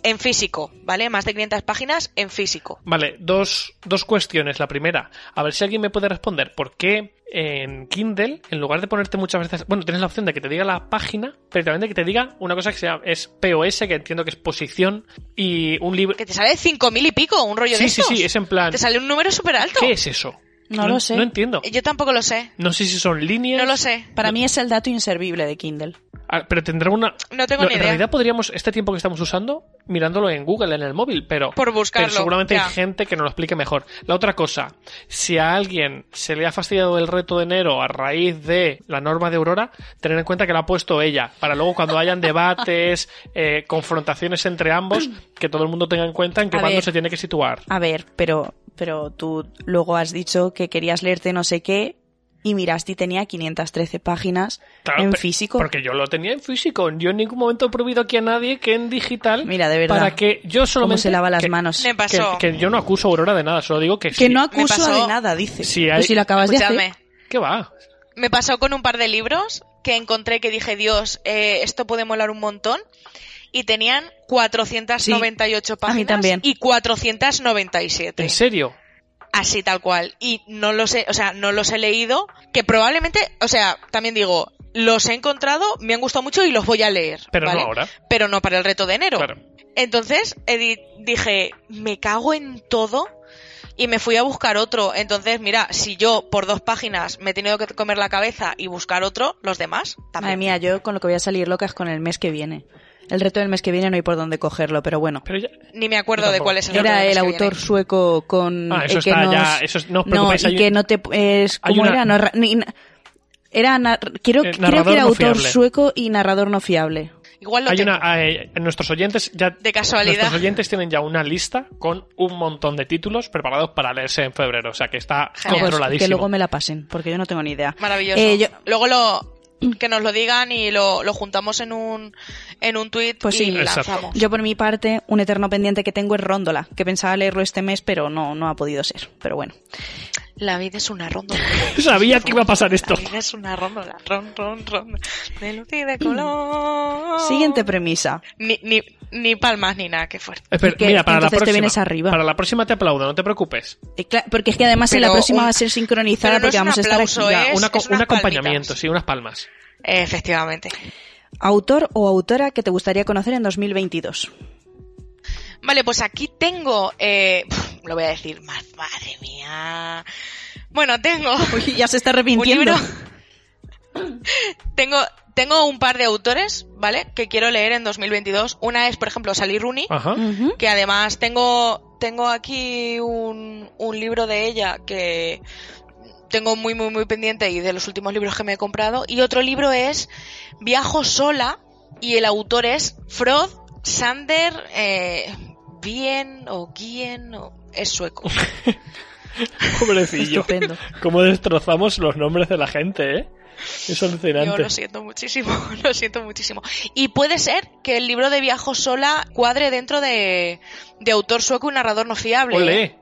en físico, ¿vale? Más de 500 páginas en físico. Vale, dos, dos cuestiones. La primera, a ver si alguien me puede responder. ¿Por qué en Kindle, en lugar de ponerte muchas veces... Bueno, tienes la opción de que te diga la página, pero también de que te diga una cosa que se llama, es POS, que entiendo que es posición, y un libro... Que te sale 5.000 y pico, un rollo de Sí, sí, sí, es en plan... Te sale un número súper alto. ¿Qué es eso? No lo sé. No entiendo. Yo tampoco lo sé. No sé si son líneas... No lo sé. Para mí es el dato inservible de Kindle. Ah, Pero tendrá una... No tengo ni en idea. realidad podríamos, este tiempo que estamos usando, mirándolo en Google, en el móvil, pero... Por buscarlo, pero seguramente ya. hay gente que nos lo explique mejor. La otra cosa, si a alguien se le ha fastidiado el reto de enero a raíz de la norma de Aurora, tener en cuenta que la ha puesto ella, para luego cuando hayan debates, eh, confrontaciones entre ambos, que todo el mundo tenga en cuenta en qué A bando ver. se tiene que situar. A ver, pero, pero tú luego has dicho que querías leerte no sé qué y miraste y tenía 513 páginas Claro, en físico. Porque yo lo tenía en físico. Yo en ningún momento he prohibido aquí a nadie que en digital. Mira, de verdad. Para que yo solamente. se lava las que- manos. Me Que, pasó. que yo no acuso a Aurora de nada, solo digo que, Que sí. no acuso de nada, dice. Sí, Pero hay- si lo acabas de hacer. ¿Qué va? Me pasó con un par de libros que encontré que dije, Dios, eh, esto puede molar un montón. Y tenían 498 a mí páginas también. y 497. ¿En serio? Así tal cual. Y no los he, o sea, no los he leído, que probablemente, o sea, también digo, los he encontrado, me han gustado mucho y los voy a leer. Pero no ahora. Pero no para el reto de enero. Claro. Entonces dije, me cago en todo y me fui a buscar otro. Entonces, mira, si yo por dos páginas me he tenido que comer la cabeza y buscar otro, los demás Madre también. mía, yo con lo que voy a salir loca es con el mes que viene. El reto del mes que viene no hay por dónde cogerlo, pero bueno. Pero ya. Ni me acuerdo de cuál es el reto Era del mes el que autor viene. sueco con Ah, eso está nos... ya- eso es- no os no, preocupéis, y hay que un- no te es ¿cómo una- era? Narra- ni- era nar- creo, Eh, creo que era no autor fiable. sueco y narrador no fiable. Igual lo Hay tengo. una. eh, nuestros oyentes ya. De casualidad. Nuestros oyentes tienen ya una lista con un montón de títulos preparados para leerse en febrero. O sea que está Genial. Pues controladísimo. que luego me la pasen, porque yo no tengo ni idea. Maravilloso. Eh, yo- Luego lo que nos lo digan y lo, lo juntamos en un en un tweet Pues sí. y Exacto. lanzamos. Yo por mi parte, un eterno pendiente que tengo es Róndola, que pensaba leerlo este mes, pero no, no ha podido ser. Pero bueno. La vida es una rondola. Sabía que iba a pasar esto. La vida es una rondola. Ron, ron, ron. De luz y de color. Siguiente premisa. Ni, ni, ni palmas ni nada, qué fuerte. Espera, que mira, para la entonces te próxima. vienes arriba. Para la próxima te aplaudo, no te preocupes. Eh, Porque es que además en la próxima un- va a ser sincronizada pero no porque es un vamos a estar aquí. un acompañamiento, palmitas. sí, unas palmas. Efectivamente. Autor o autora que te gustaría conocer en 2022. Vale, pues aquí tengo, eh, lo voy a decir más, madre mía. Bueno, tengo Uy, ya se está arrepintiendo. tengo, tengo un par de autores, ¿vale? Que quiero leer en 2022. Una es, por ejemplo, Sally Rooney. Ajá. Que además tengo tengo aquí un, un libro de ella que tengo muy muy muy pendiente y de los últimos libros que me he comprado y otro libro es Viajo sola y el autor es Frod Sander eh, Bien o Gien o es sueco Pobrecillo. Estupendo. Cómo destrozamos los nombres de la gente, ¿eh? Es yo alucinante. lo siento muchísimo lo siento muchísimo y puede ser que el libro de Viajo sola cuadre dentro de, de autor sueco y narrador no fiable ¿eh? Ole.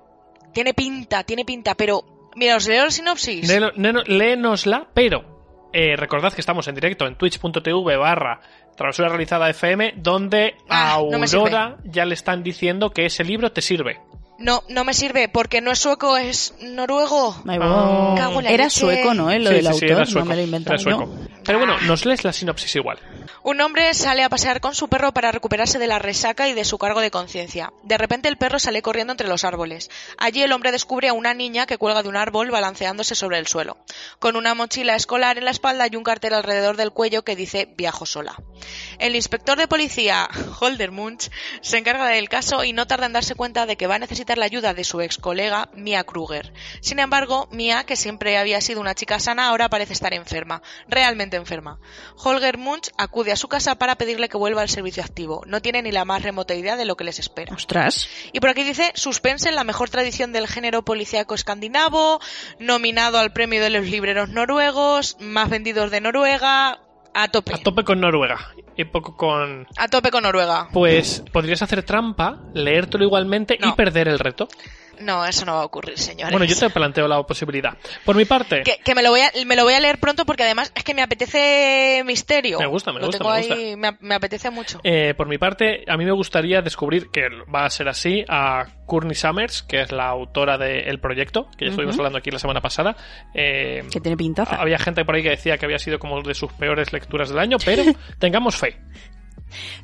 tiene pinta tiene pinta pero mira os leo la sinopsis neno- Léenosla, pero eh, recordad que estamos en directo en twitch.tv barra travesura realizada FM, donde a Ah, no me Aurora ya le están diciendo que ese libro te sirve. No, no me sirve porque no es sueco, es noruego. Bueno. Cago en la Era leche. sueco, ¿no? Eh, Lo Sí, del sí, sí, autor, era no sueco, me lo he inventado era sueco. yo. Pero bueno, nos lees la sinopsis igual. Un hombre sale a pasear con su perro para recuperarse de la resaca y de su cargo de conciencia. De repente el perro sale corriendo entre los árboles. Allí el hombre descubre a una niña que cuelga de un árbol balanceándose sobre el suelo, con una mochila escolar en la espalda y un cartel alrededor del cuello que dice viajo sola. El inspector de policía, Holder Munch, se encarga del caso y no tarda en darse cuenta de que va a necesitar la ayuda de su ex colega, Mia Kruger. Sin embargo, Mia, que siempre había sido una chica sana, ahora parece estar enferma, realmente enferma. Holger Munch acude a su casa para pedirle que vuelva al servicio activo. No tiene ni la más remota idea de lo que les espera. Ostras. Y por aquí dice suspense en la mejor tradición del género policíaco escandinavo, nominado al premio de los libreros noruegos, más vendidos de Noruega, a tope. A tope con Noruega y poco con... A tope con Noruega. Pues podrías hacer trampa, leértelo igualmente y perder el reto. No, eso no va a ocurrir, señores. Bueno, yo te planteo la posibilidad. Por mi parte, Que, que me, lo voy a, me lo voy a leer pronto porque además es que me apetece misterio. Me gusta, me Lo gusta, tengo me ahí, me, me apetece mucho. eh, por mi parte, a mí me gustaría descubrir que va a ser así a Courtney Summers, que es la autora del proyecto, que ya estuvimos hablando aquí la semana pasada. Eh, Que tiene pintaza. había gente por ahí que decía que había sido como de sus peores lecturas del año, pero tengamos fe.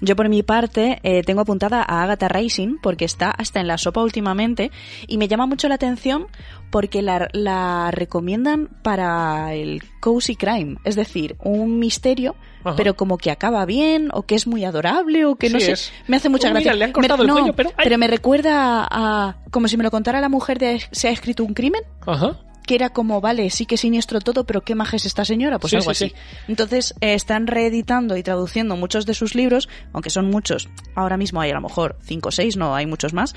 Yo por mi parte eh, tengo apuntada a Agatha Racing porque está hasta en la sopa últimamente y me llama mucho la atención porque la, la recomiendan para el cozy crime, es decir, un misterio, Ajá. pero como que acaba bien o que es muy adorable o que no sé, es. me hace mucha Oh, gracia. mira, le han Me- cortado el no, cuello, pero- me recuerda a como si me lo contara la mujer de se ha escrito un crimen Ajá. Que era como, vale, sí que siniestro todo, pero qué maja es esta señora, pues Sí, algo sí, así. sí. Entonces, eh, están reeditando y traduciendo muchos de sus libros, aunque son muchos, ahora mismo hay a lo mejor cinco o seis, no hay muchos más,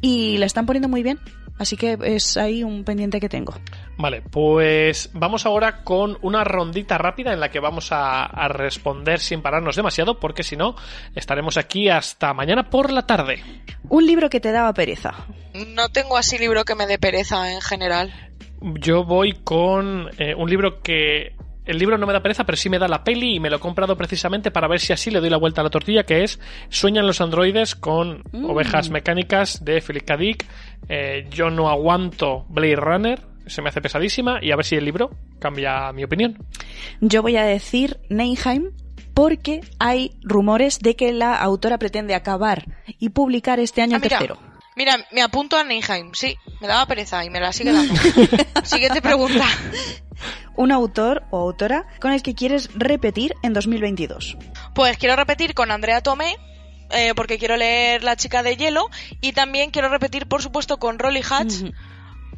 y la están poniendo muy bien. Así que es ahí un pendiente que tengo. Vale, pues vamos ahora con una rondita rápida en la que vamos a, a responder sin pararnos demasiado, porque si no, estaremos aquí hasta mañana por la tarde. Un libro que te daba pereza. No tengo así libro que me dé pereza en general. Yo voy con eh, un libro que... El libro no me da pereza, pero sí me da la peli y me lo he comprado precisamente para ver si así le doy la vuelta a la tortilla, que es Sueñan los androides con Mm. ovejas mecánicas de Philip K. Dick. Eh, yo no aguanto Blade Runner, se me hace pesadísima y a ver si el libro cambia mi opinión. Yo voy a decir Neinheim porque hay rumores de que la autora pretende acabar y publicar este año Ah, el tercero. Mira, me apunto a Neinheim. Sí, me daba pereza y me la sigue dando. Siguiente pregunta. Un autor o autora con el que quieres repetir en 2022. Pues quiero repetir con Andrea Tomé, eh, porque quiero leer La chica de hielo, y también quiero repetir, por supuesto, con Rolly Hatch,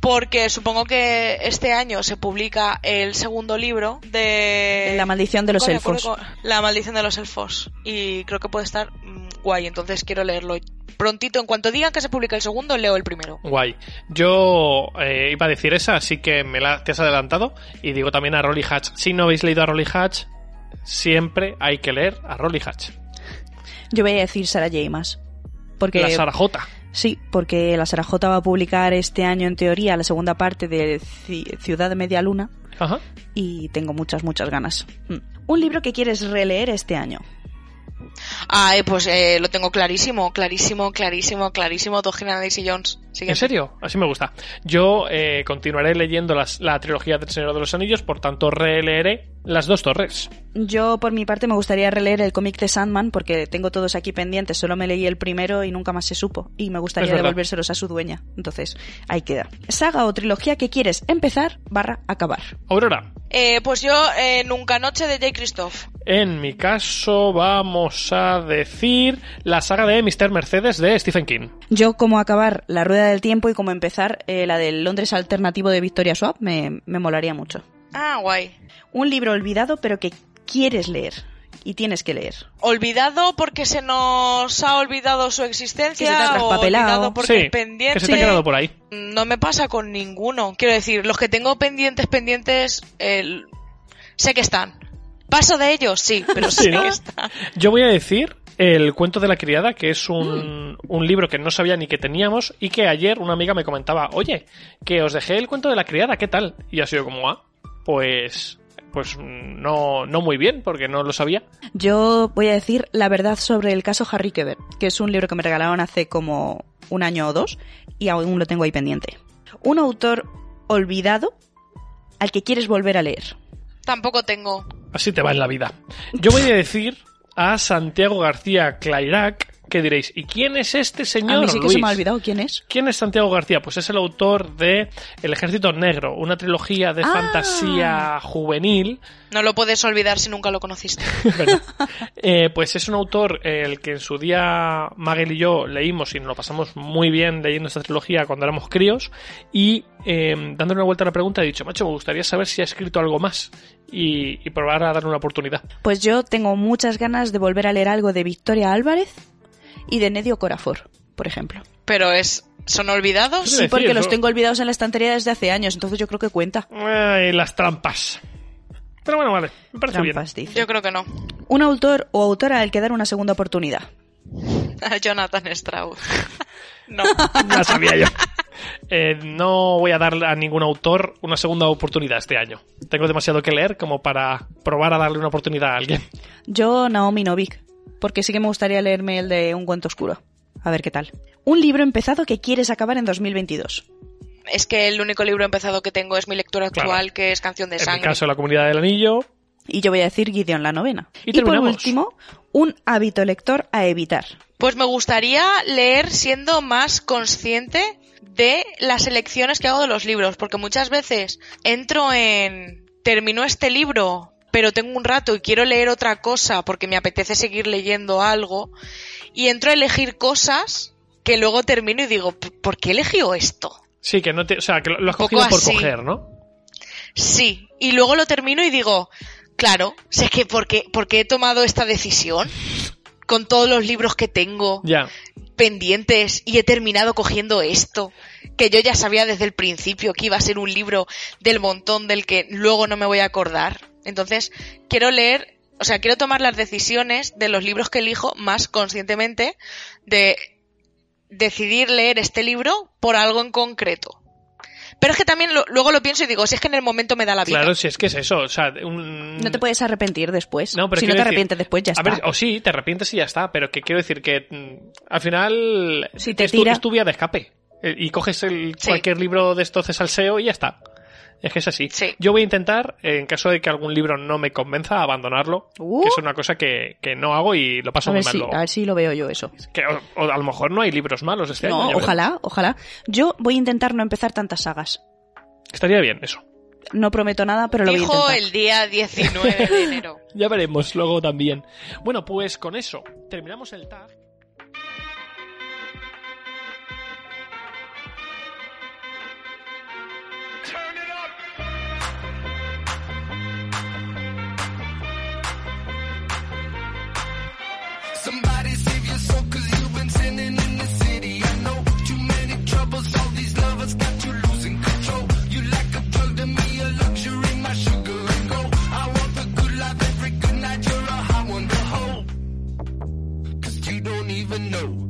porque supongo que este año se publica el segundo libro de... La maldición de los elfos. La maldición de los elfos. Y creo que puede estar mm, guay, entonces quiero leerlo prontito. En cuanto digan que se publica el segundo, leo el primero. Guay. Yo eh, iba a decir esa, así que me la te has adelantado. Y digo también a Rolly Hatch. Si no habéis leído a Rolly Hatch, siempre hay que leer a Rolly Hatch. Yo voy a decir Sarah J. Maas. Porque, La Sarajota. sí, porque la Sarah J va a publicar este año, en teoría, la segunda parte de Ci- Ciudad de Media Luna. Ajá. Y tengo muchas, muchas ganas. Mm. Un libro que quieres releer este año. Ay, pues eh, lo tengo clarísimo, clarísimo, clarísimo, clarísimo. Dogina Daisy Jones. ¿En serio? Así me gusta. Yo eh, continuaré leyendo las- la trilogía del Señor de los Anillos, por tanto releeré Las dos torres. Yo, por mi parte, me gustaría releer el cómic de Sandman porque tengo todos aquí pendientes. Solo me leí el primero y nunca más se supo. Y me gustaría devolvérselos a su dueña. Entonces, ahí queda. Saga o trilogía que quieres empezar barra acabar. Aurora. Eh, pues yo, eh, Nunca Noche de J. Christoph. En mi caso vamos a decir la saga de Mr. Mercedes de Stephen King. Yo, como acabar La Rueda del Tiempo y como empezar eh, la del Londres alternativo de Victoria Swap, me, me molaría mucho. Ah, guay. Un libro olvidado, pero que quieres leer. Y tienes que leer. Olvidado porque se nos ha olvidado su existencia Que se te ha o olvidado porque sí, pendiente. que se te ha quedado por ahí. No me pasa con ninguno. Quiero decir, los que tengo pendientes, pendientes, sé que están. ¿Paso de ellos? Sí, pero Sí, sé ¿no? que están. Yo voy a decir El cuento de la criada, que es un, un libro que no sabía ni que teníamos y que ayer una amiga me comentaba, oye, que os dejé el cuento de la criada, ¿qué tal? Y ha sido como, ah, pues, pues no, no muy bien, porque no lo sabía. Yo voy a decir la verdad sobre el caso Harry Keber, que es un libro que me regalaron hace como un año o dos y aún lo tengo ahí pendiente. Un autor olvidado al que quieres volver a leer. Tampoco tengo. Así te va en la vida. Yo voy a decir a Santiago García Clairac que diréis, ¿y quién es este señor? a mí sí que Luis? se me ha olvidado quién es. ¿Quién es Santiago García? Pues es el autor de El Ejército Negro, una trilogía de Ah. fantasía juvenil. No lo puedes olvidar si nunca lo conociste. Eh, pues es un autor eh, el que en su día Magel y yo leímos y nos lo pasamos muy bien leyendo esta trilogía cuando éramos críos. Y eh, dándole una vuelta a la pregunta he dicho, macho, me gustaría saber si ha escrito algo más y, y probar a darle una oportunidad. Pues yo tengo muchas ganas de volver a leer algo de Victoria Álvarez y de Nedio Corafor, por ejemplo. Pero es. ¿Son olvidados? Sí, porque los tengo olvidados en la estantería desde hace años, entonces yo creo que cuenta. Ay, las trampas. Pero bueno, vale, me parece Trampas, dice. Yo creo que no. Un autor o autora al que dar una segunda oportunidad. A Jonathan Strauss. no. Ya sabía yo. Eh, no voy a dar a ningún autor una segunda oportunidad este año. Tengo demasiado que leer como para probar a darle una oportunidad a alguien. Yo, Naomi Novik, porque sí que me gustaría leerme el de Un cuento oscuro. A ver qué tal. Un libro empezado que quieres acabar en 2022. Es que el único libro empezado que tengo es mi lectura actual, Claro. que es Canción de En mi Sangre. caso, la comunidad del anillo. Y yo voy a decir Gideon la novena. Y por terminamos. último, un hábito lector a evitar. Pues me gustaría leer siendo más consciente de las elecciones que hago de los libros, porque muchas veces entro en termino este libro, pero tengo un rato y quiero leer otra cosa porque me apetece seguir leyendo algo y entro a elegir cosas que luego termino y digo, "¿P- ¿por qué elegido esto? Sí, que no te. O sea, que lo has cogido por así. coger, ¿no? Sí, y luego lo termino y digo, claro, si es que ¿por qué, por qué he tomado esta decisión? Con todos los libros que tengo, Ya. pendientes y he terminado cogiendo esto, que yo ya sabía desde el principio que iba a ser un libro del montón del que luego no me voy a acordar. Entonces, quiero leer, o sea, quiero tomar las decisiones de los libros que elijo más conscientemente de decidir leer este libro por algo en concreto. Pero es que también lo- luego lo pienso y digo, si es que en el momento me da la vida. Claro, si es que es eso. O sea, un... No te puedes arrepentir después. No, pero si no te decir- arrepientes después, ya a está. ver, o sí, te arrepientes y ya está, pero que quiero decir que mm, al final Si te es, tu, es tu vía de escape. Eh, Y coges el, Sí. cualquier libro de estos de salseo y ya está. Es que es así. Sí. Yo voy a intentar, en caso de que algún libro no me convenza, abandonarlo, Uh. que es una cosa que, que no hago y lo paso a muy mal si, a ver si lo veo yo eso. Que, o, o a lo mejor no hay libros malos este. No, ojalá, ojalá. Yo voy a intentar no empezar tantas sagas. Estaría bien eso. No prometo nada, pero lo voy a intentar. el día 19 de enero. Ya veremos luego también. Bueno, pues con eso terminamos el tag. Know.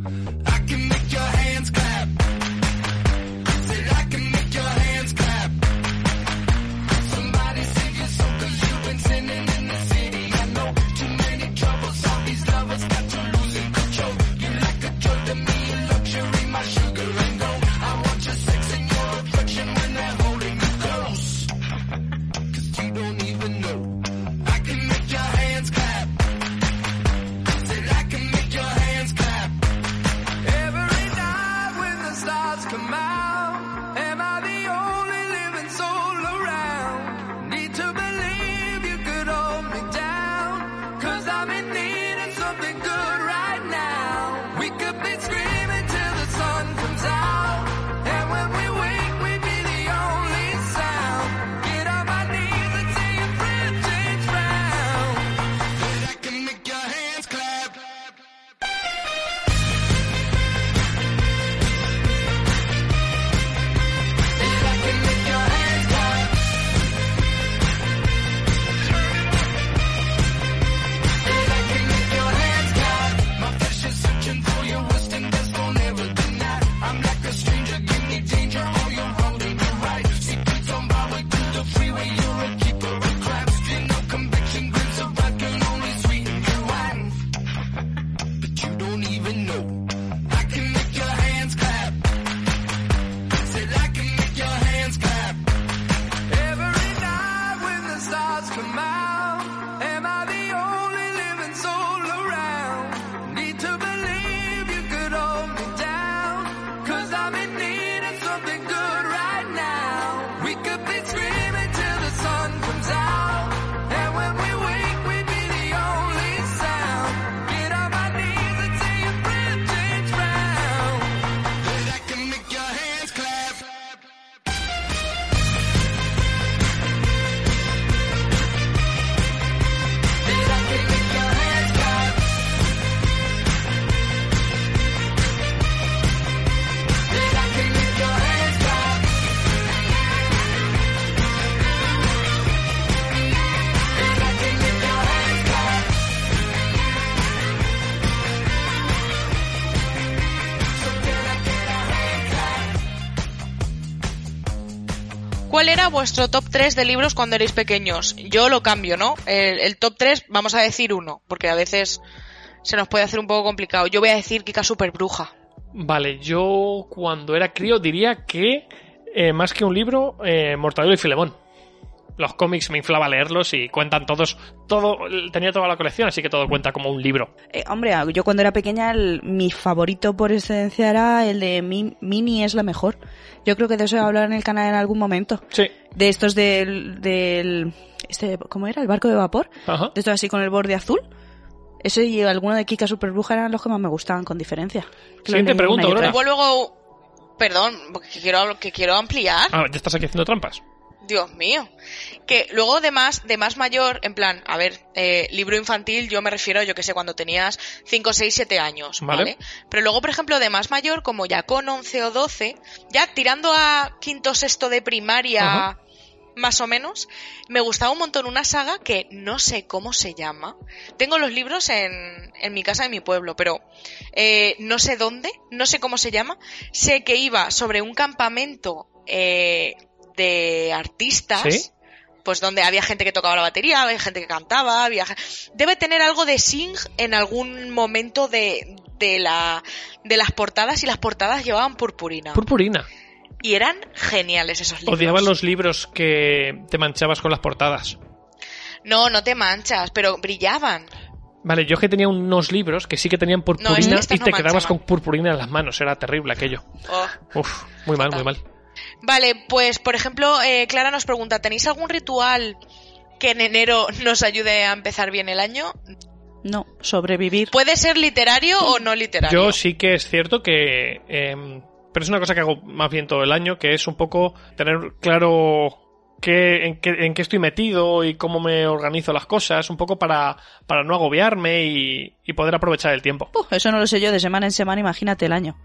¿Cuál era vuestro top 3 de libros cuando erais pequeños? Yo lo cambio, ¿no? El, top 3, vamos a decir uno, porque a veces se nos puede hacer un poco complicado. Yo voy a decir Kika Super Bruja. Vale, yo cuando era crío diría que eh, más que un libro, eh, Mortadelo y Filemón. Los cómics me inflaba leerlos y cuentan todos, todo, tenía toda la colección, así que todo cuenta como un libro. Eh, hombre, yo cuando era pequeña, el- mi favorito por excelencia era el de Mi- Mini es la mejor. Yo creo que de eso he hablado en el canal en algún momento. Sí, De estos del, del este, ¿cómo era? El barco de vapor. ajá. De estos así con el borde azul. Ese y alguno de Kika Super Bruja eran los que más me gustaban, con diferencia. Siguiente pregunta, luego... Perdón, que quiero, que quiero ampliar. Ah, ya estás aquí haciendo trampas. Dios mío. Que luego de más, de más mayor, en plan, a ver, eh, libro infantil, yo me refiero, yo que sé, cuando tenías 5, 6, 7 años, Vale. ¿vale? Pero luego, por ejemplo, de más mayor, como ya con 11 o 12, ya tirando a quinto, sexto de primaria, Ajá. más o menos, me gustaba un montón una saga que no sé cómo se llama. Tengo los libros en, en mi casa, en mi pueblo, pero eh, no sé dónde, no sé cómo se llama. Sé que iba sobre un campamento eh, de artistas. ¿Sí? Pues donde había gente que tocaba la batería, había gente que cantaba, había... Debe tener algo de Sing en algún momento de, de, la, de las portadas y las portadas llevaban purpurina. Purpurina. y eran geniales esos libros. Odiaba los libros que te manchabas con las portadas. No, no te manchas, pero brillaban. Vale, yo es que tenía unos libros que sí que tenían purpurina y no te quedabas manchaban. con purpurina en las manos. Era terrible aquello. Oh. Uf, muy mal, muy mal. Vale, pues por ejemplo, eh, Clara nos pregunta, ¿tenéis algún ritual que en enero nos ayude a empezar bien el año? No, sobrevivir. ¿Puede ser literario o no literario? Yo sí que es cierto que... em, pero es una cosa que hago más bien todo el año, que es un poco tener claro qué, en, qué, en qué estoy metido y cómo me organizo las cosas, un poco para, para no agobiarme y, y poder aprovechar el tiempo. Uf, eso no lo sé yo de semana en semana, imagínate el año.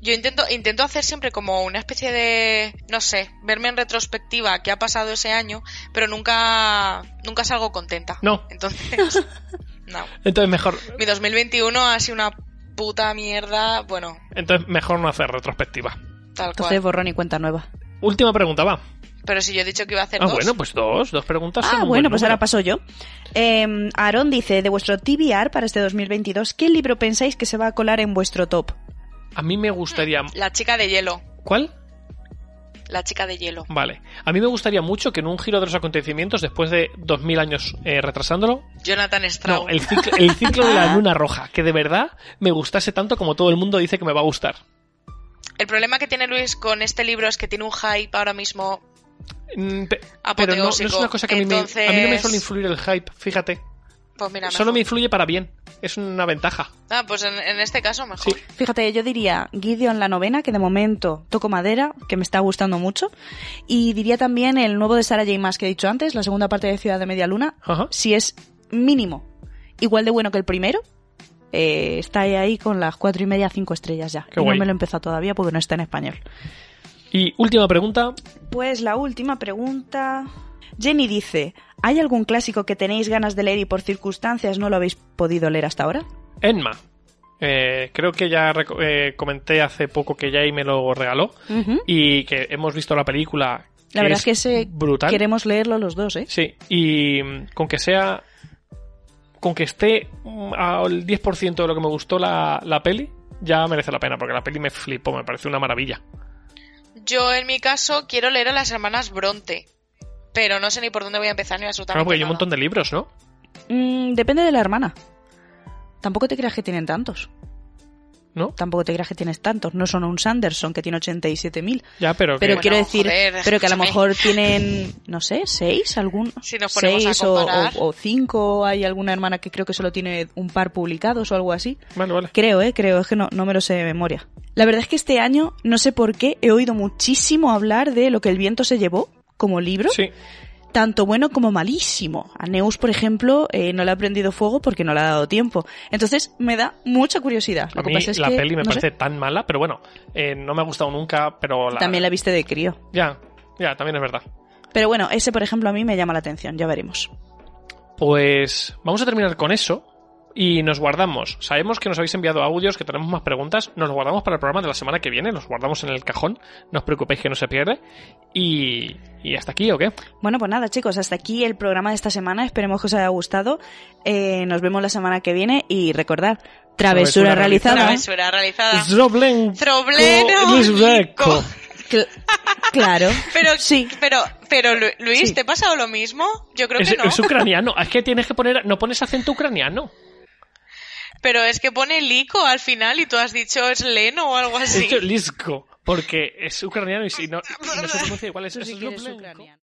Yo intento, intento hacer siempre como una especie de, no sé, verme en retrospectiva qué ha pasado ese año, pero nunca, nunca salgo contenta. No. Entonces, no. Entonces mejor, Mi 2021 ha sido una puta mierda, bueno, entonces mejor no hacer retrospectiva. tal Entonces cual. borrón y cuenta nueva. Última pregunta, va. Pero si yo he dicho que iba a hacer Ah, dos. bueno, pues dos, dos preguntas. Ah, bueno, buen pues número. ahora paso yo. Eh, Aarón dice, de vuestro TBR para este 2022, ¿qué libro pensáis que se va a colar en vuestro top? A mí me gustaría... La chica de hielo. ¿Cuál? La chica de hielo. Vale. A mí me gustaría mucho que en un giro de los acontecimientos, después de 2000 años eh, retrasándolo, Jonathan Straub. no, el ciclo, el ciclo de la luna roja, que de verdad me gustase tanto como todo el mundo dice que me va a gustar. El problema que tiene Luis con este libro es que tiene un hype ahora mismo. Mm, pe- Pero no, no es una cosa que a mí, me, a mí no me suele influir el hype, fíjate. Pues mira, Solo me influye para bien. Es una ventaja. Ah, pues en, en este caso mejor. Sí. Fíjate, yo diría Gideon la novena, que de momento toco madera, que me está gustando mucho. Y diría también el nuevo de Sarah J. Maas que he dicho antes, la segunda parte de Ciudad de Media Luna. Ajá. Si es mínimo igual de bueno que el primero, eh, está ahí con las cuatro y media, cinco estrellas ya. Qué y guay. no me lo he empezado todavía porque no está en español. Y última pregunta. Pues la última pregunta. Jenny dice, ¿hay algún clásico que tenéis ganas de leer y por circunstancias no lo habéis podido leer hasta ahora? Enma. Eh, creo que ya eh, comenté hace poco que Jay me lo regaló y que hemos visto la película. La verdad es que ese brutal. queremos leerlo los dos, ¿eh? Sí, y mm, con que sea. Con que esté mm, al 10% de lo que me gustó la, la peli, ya merece la pena, porque la peli me flipó, me parece una maravilla. Yo en mi caso quiero leer a las hermanas Bronte. Pero no sé ni por dónde voy a empezar ni absolutamente Claro, porque hay un montón de libros, ¿no? Mm, depende de la hermana. Tampoco te creas que tienen tantos. ¿No? Tampoco te creas que tienes tantos. No son un Sanderson que tiene 87.000. Ya, pero. que- Pero Bueno, quiero decir, joder, pero que a lo mejor tienen, no sé, seis, algún, Si nos ponemos a seis o, comparar. o- o cinco. Hay alguna hermana que creo que solo tiene un par publicados o algo así. Vale, vale. Creo, eh, creo, es que no, no me lo sé de memoria. La verdad es que este año, no sé por qué, he oído muchísimo hablar de lo que el viento se llevó como libro, Sí. tanto bueno como malísimo. A Neus, por ejemplo, eh, no le ha prendido fuego porque no le ha dado tiempo. Entonces, me da mucha curiosidad. Lo A que mí pasa es la que, peli me no sé, parece tan mala, pero bueno, eh, no me ha gustado nunca, pero la... también la viste de crío. Ya, ya, también es verdad. Pero bueno, ese, por ejemplo, a mí me llama la atención, ya veremos. Pues vamos a terminar con eso. Y nos guardamos. Sabemos que nos habéis enviado audios, que tenemos más preguntas. Nos los guardamos para el programa de la semana que viene. Los guardamos en el cajón. No os preocupéis que no se pierde. Y, y hasta aquí, ¿o qué? Bueno, pues nada, chicos, hasta aquí el programa de esta semana. Esperemos que os haya gustado. Eh, nos vemos la semana que viene y recordad, travesura, Travesura realizada. Travesura realizada. Zroblenko. Zrobleno. Claro. Pero, sí. pero, pero Lu- Luis, Sí. ¿te ha pasado lo mismo? Yo creo Es, que no. es ucraniano. Es que tienes que poner. No pones acento ucraniano. Pero es que pone Lico al final y tú has dicho es Leno o algo He así. dicho Lisko. Porque es ucraniano y si no, y no se pronuncia igual. Es, Tú es sí que Zroblenko. ucraniano.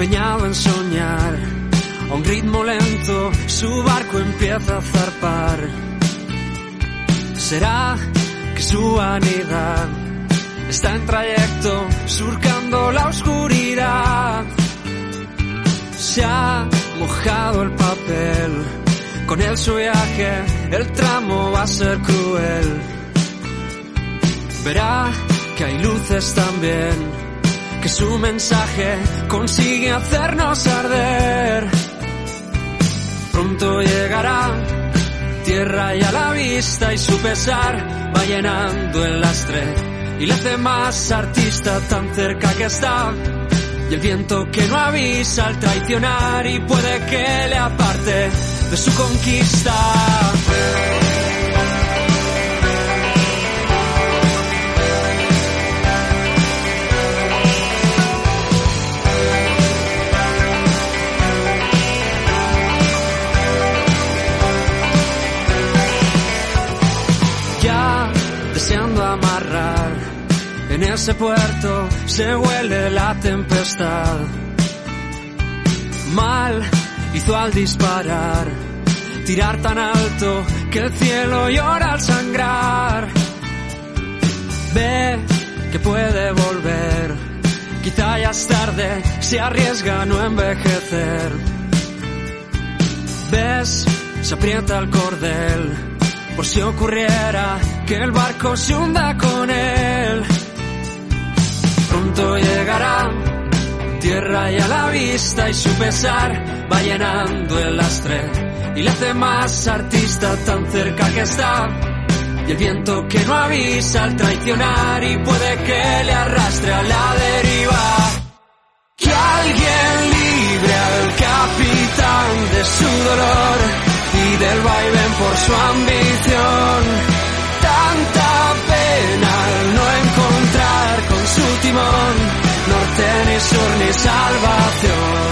Empeñado en soñar a un ritmo lento, su barco empieza a zarpar. ¿Será que su vanidad está en trayecto, surcando la oscuridad? Se ha mojado el papel, con él su viaje, el tramo va a ser cruel. Verá que hay luces también que su mensaje consigue hacernos arder. Pronto llegará, tierra y a la vista y su pesar va llenando el lastre y le hace más artista tan cerca que está. Y el viento que no avisa al traicionar y puede que le aparte de su conquista. Ese puerto se huele la tempestad. Mal hizo al disparar, tirar tan alto que el cielo llora al sangrar. Ve que puede volver, quizá ya es tarde, se arriesga a no envejecer. Ves, se aprieta el cordel, por si ocurriera que el barco se hunda con él. Llegará, tierra y a la vista y su pesar va llenando el lastre y le hace más artista tan cerca que está. Y el viento que no avisa al traicionar y puede que le arrastre a la deriva. Que alguien libre al capitán de su dolor y del vaivén por su ambición. Tanta sur ni salvación.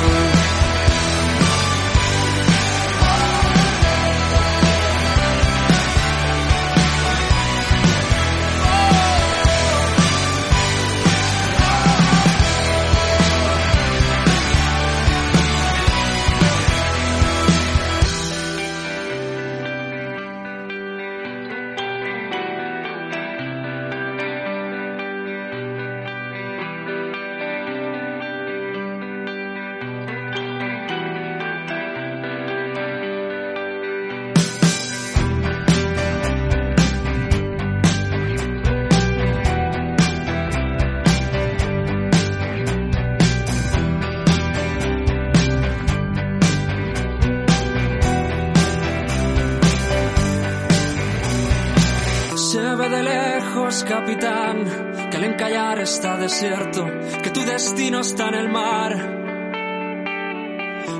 Que tu destino está en el mar.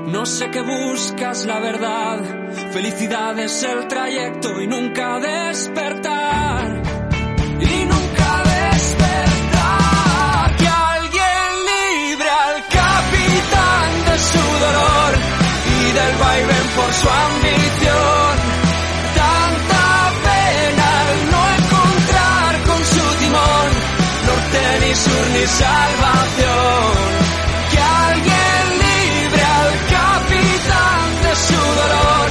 No sé qué buscas, la verdad. Felicidad es el trayecto y nunca despertar. Y nunca despertar. Que alguien libre al capitán de su dolor y del vaivén por su ambición. salvación. Que alguien libre al capitán de su dolor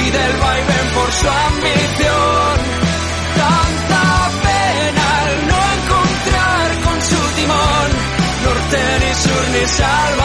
y del vaivén por su ambición. Tanta pena al no encontrar con su timón norte ni sur ni salvación.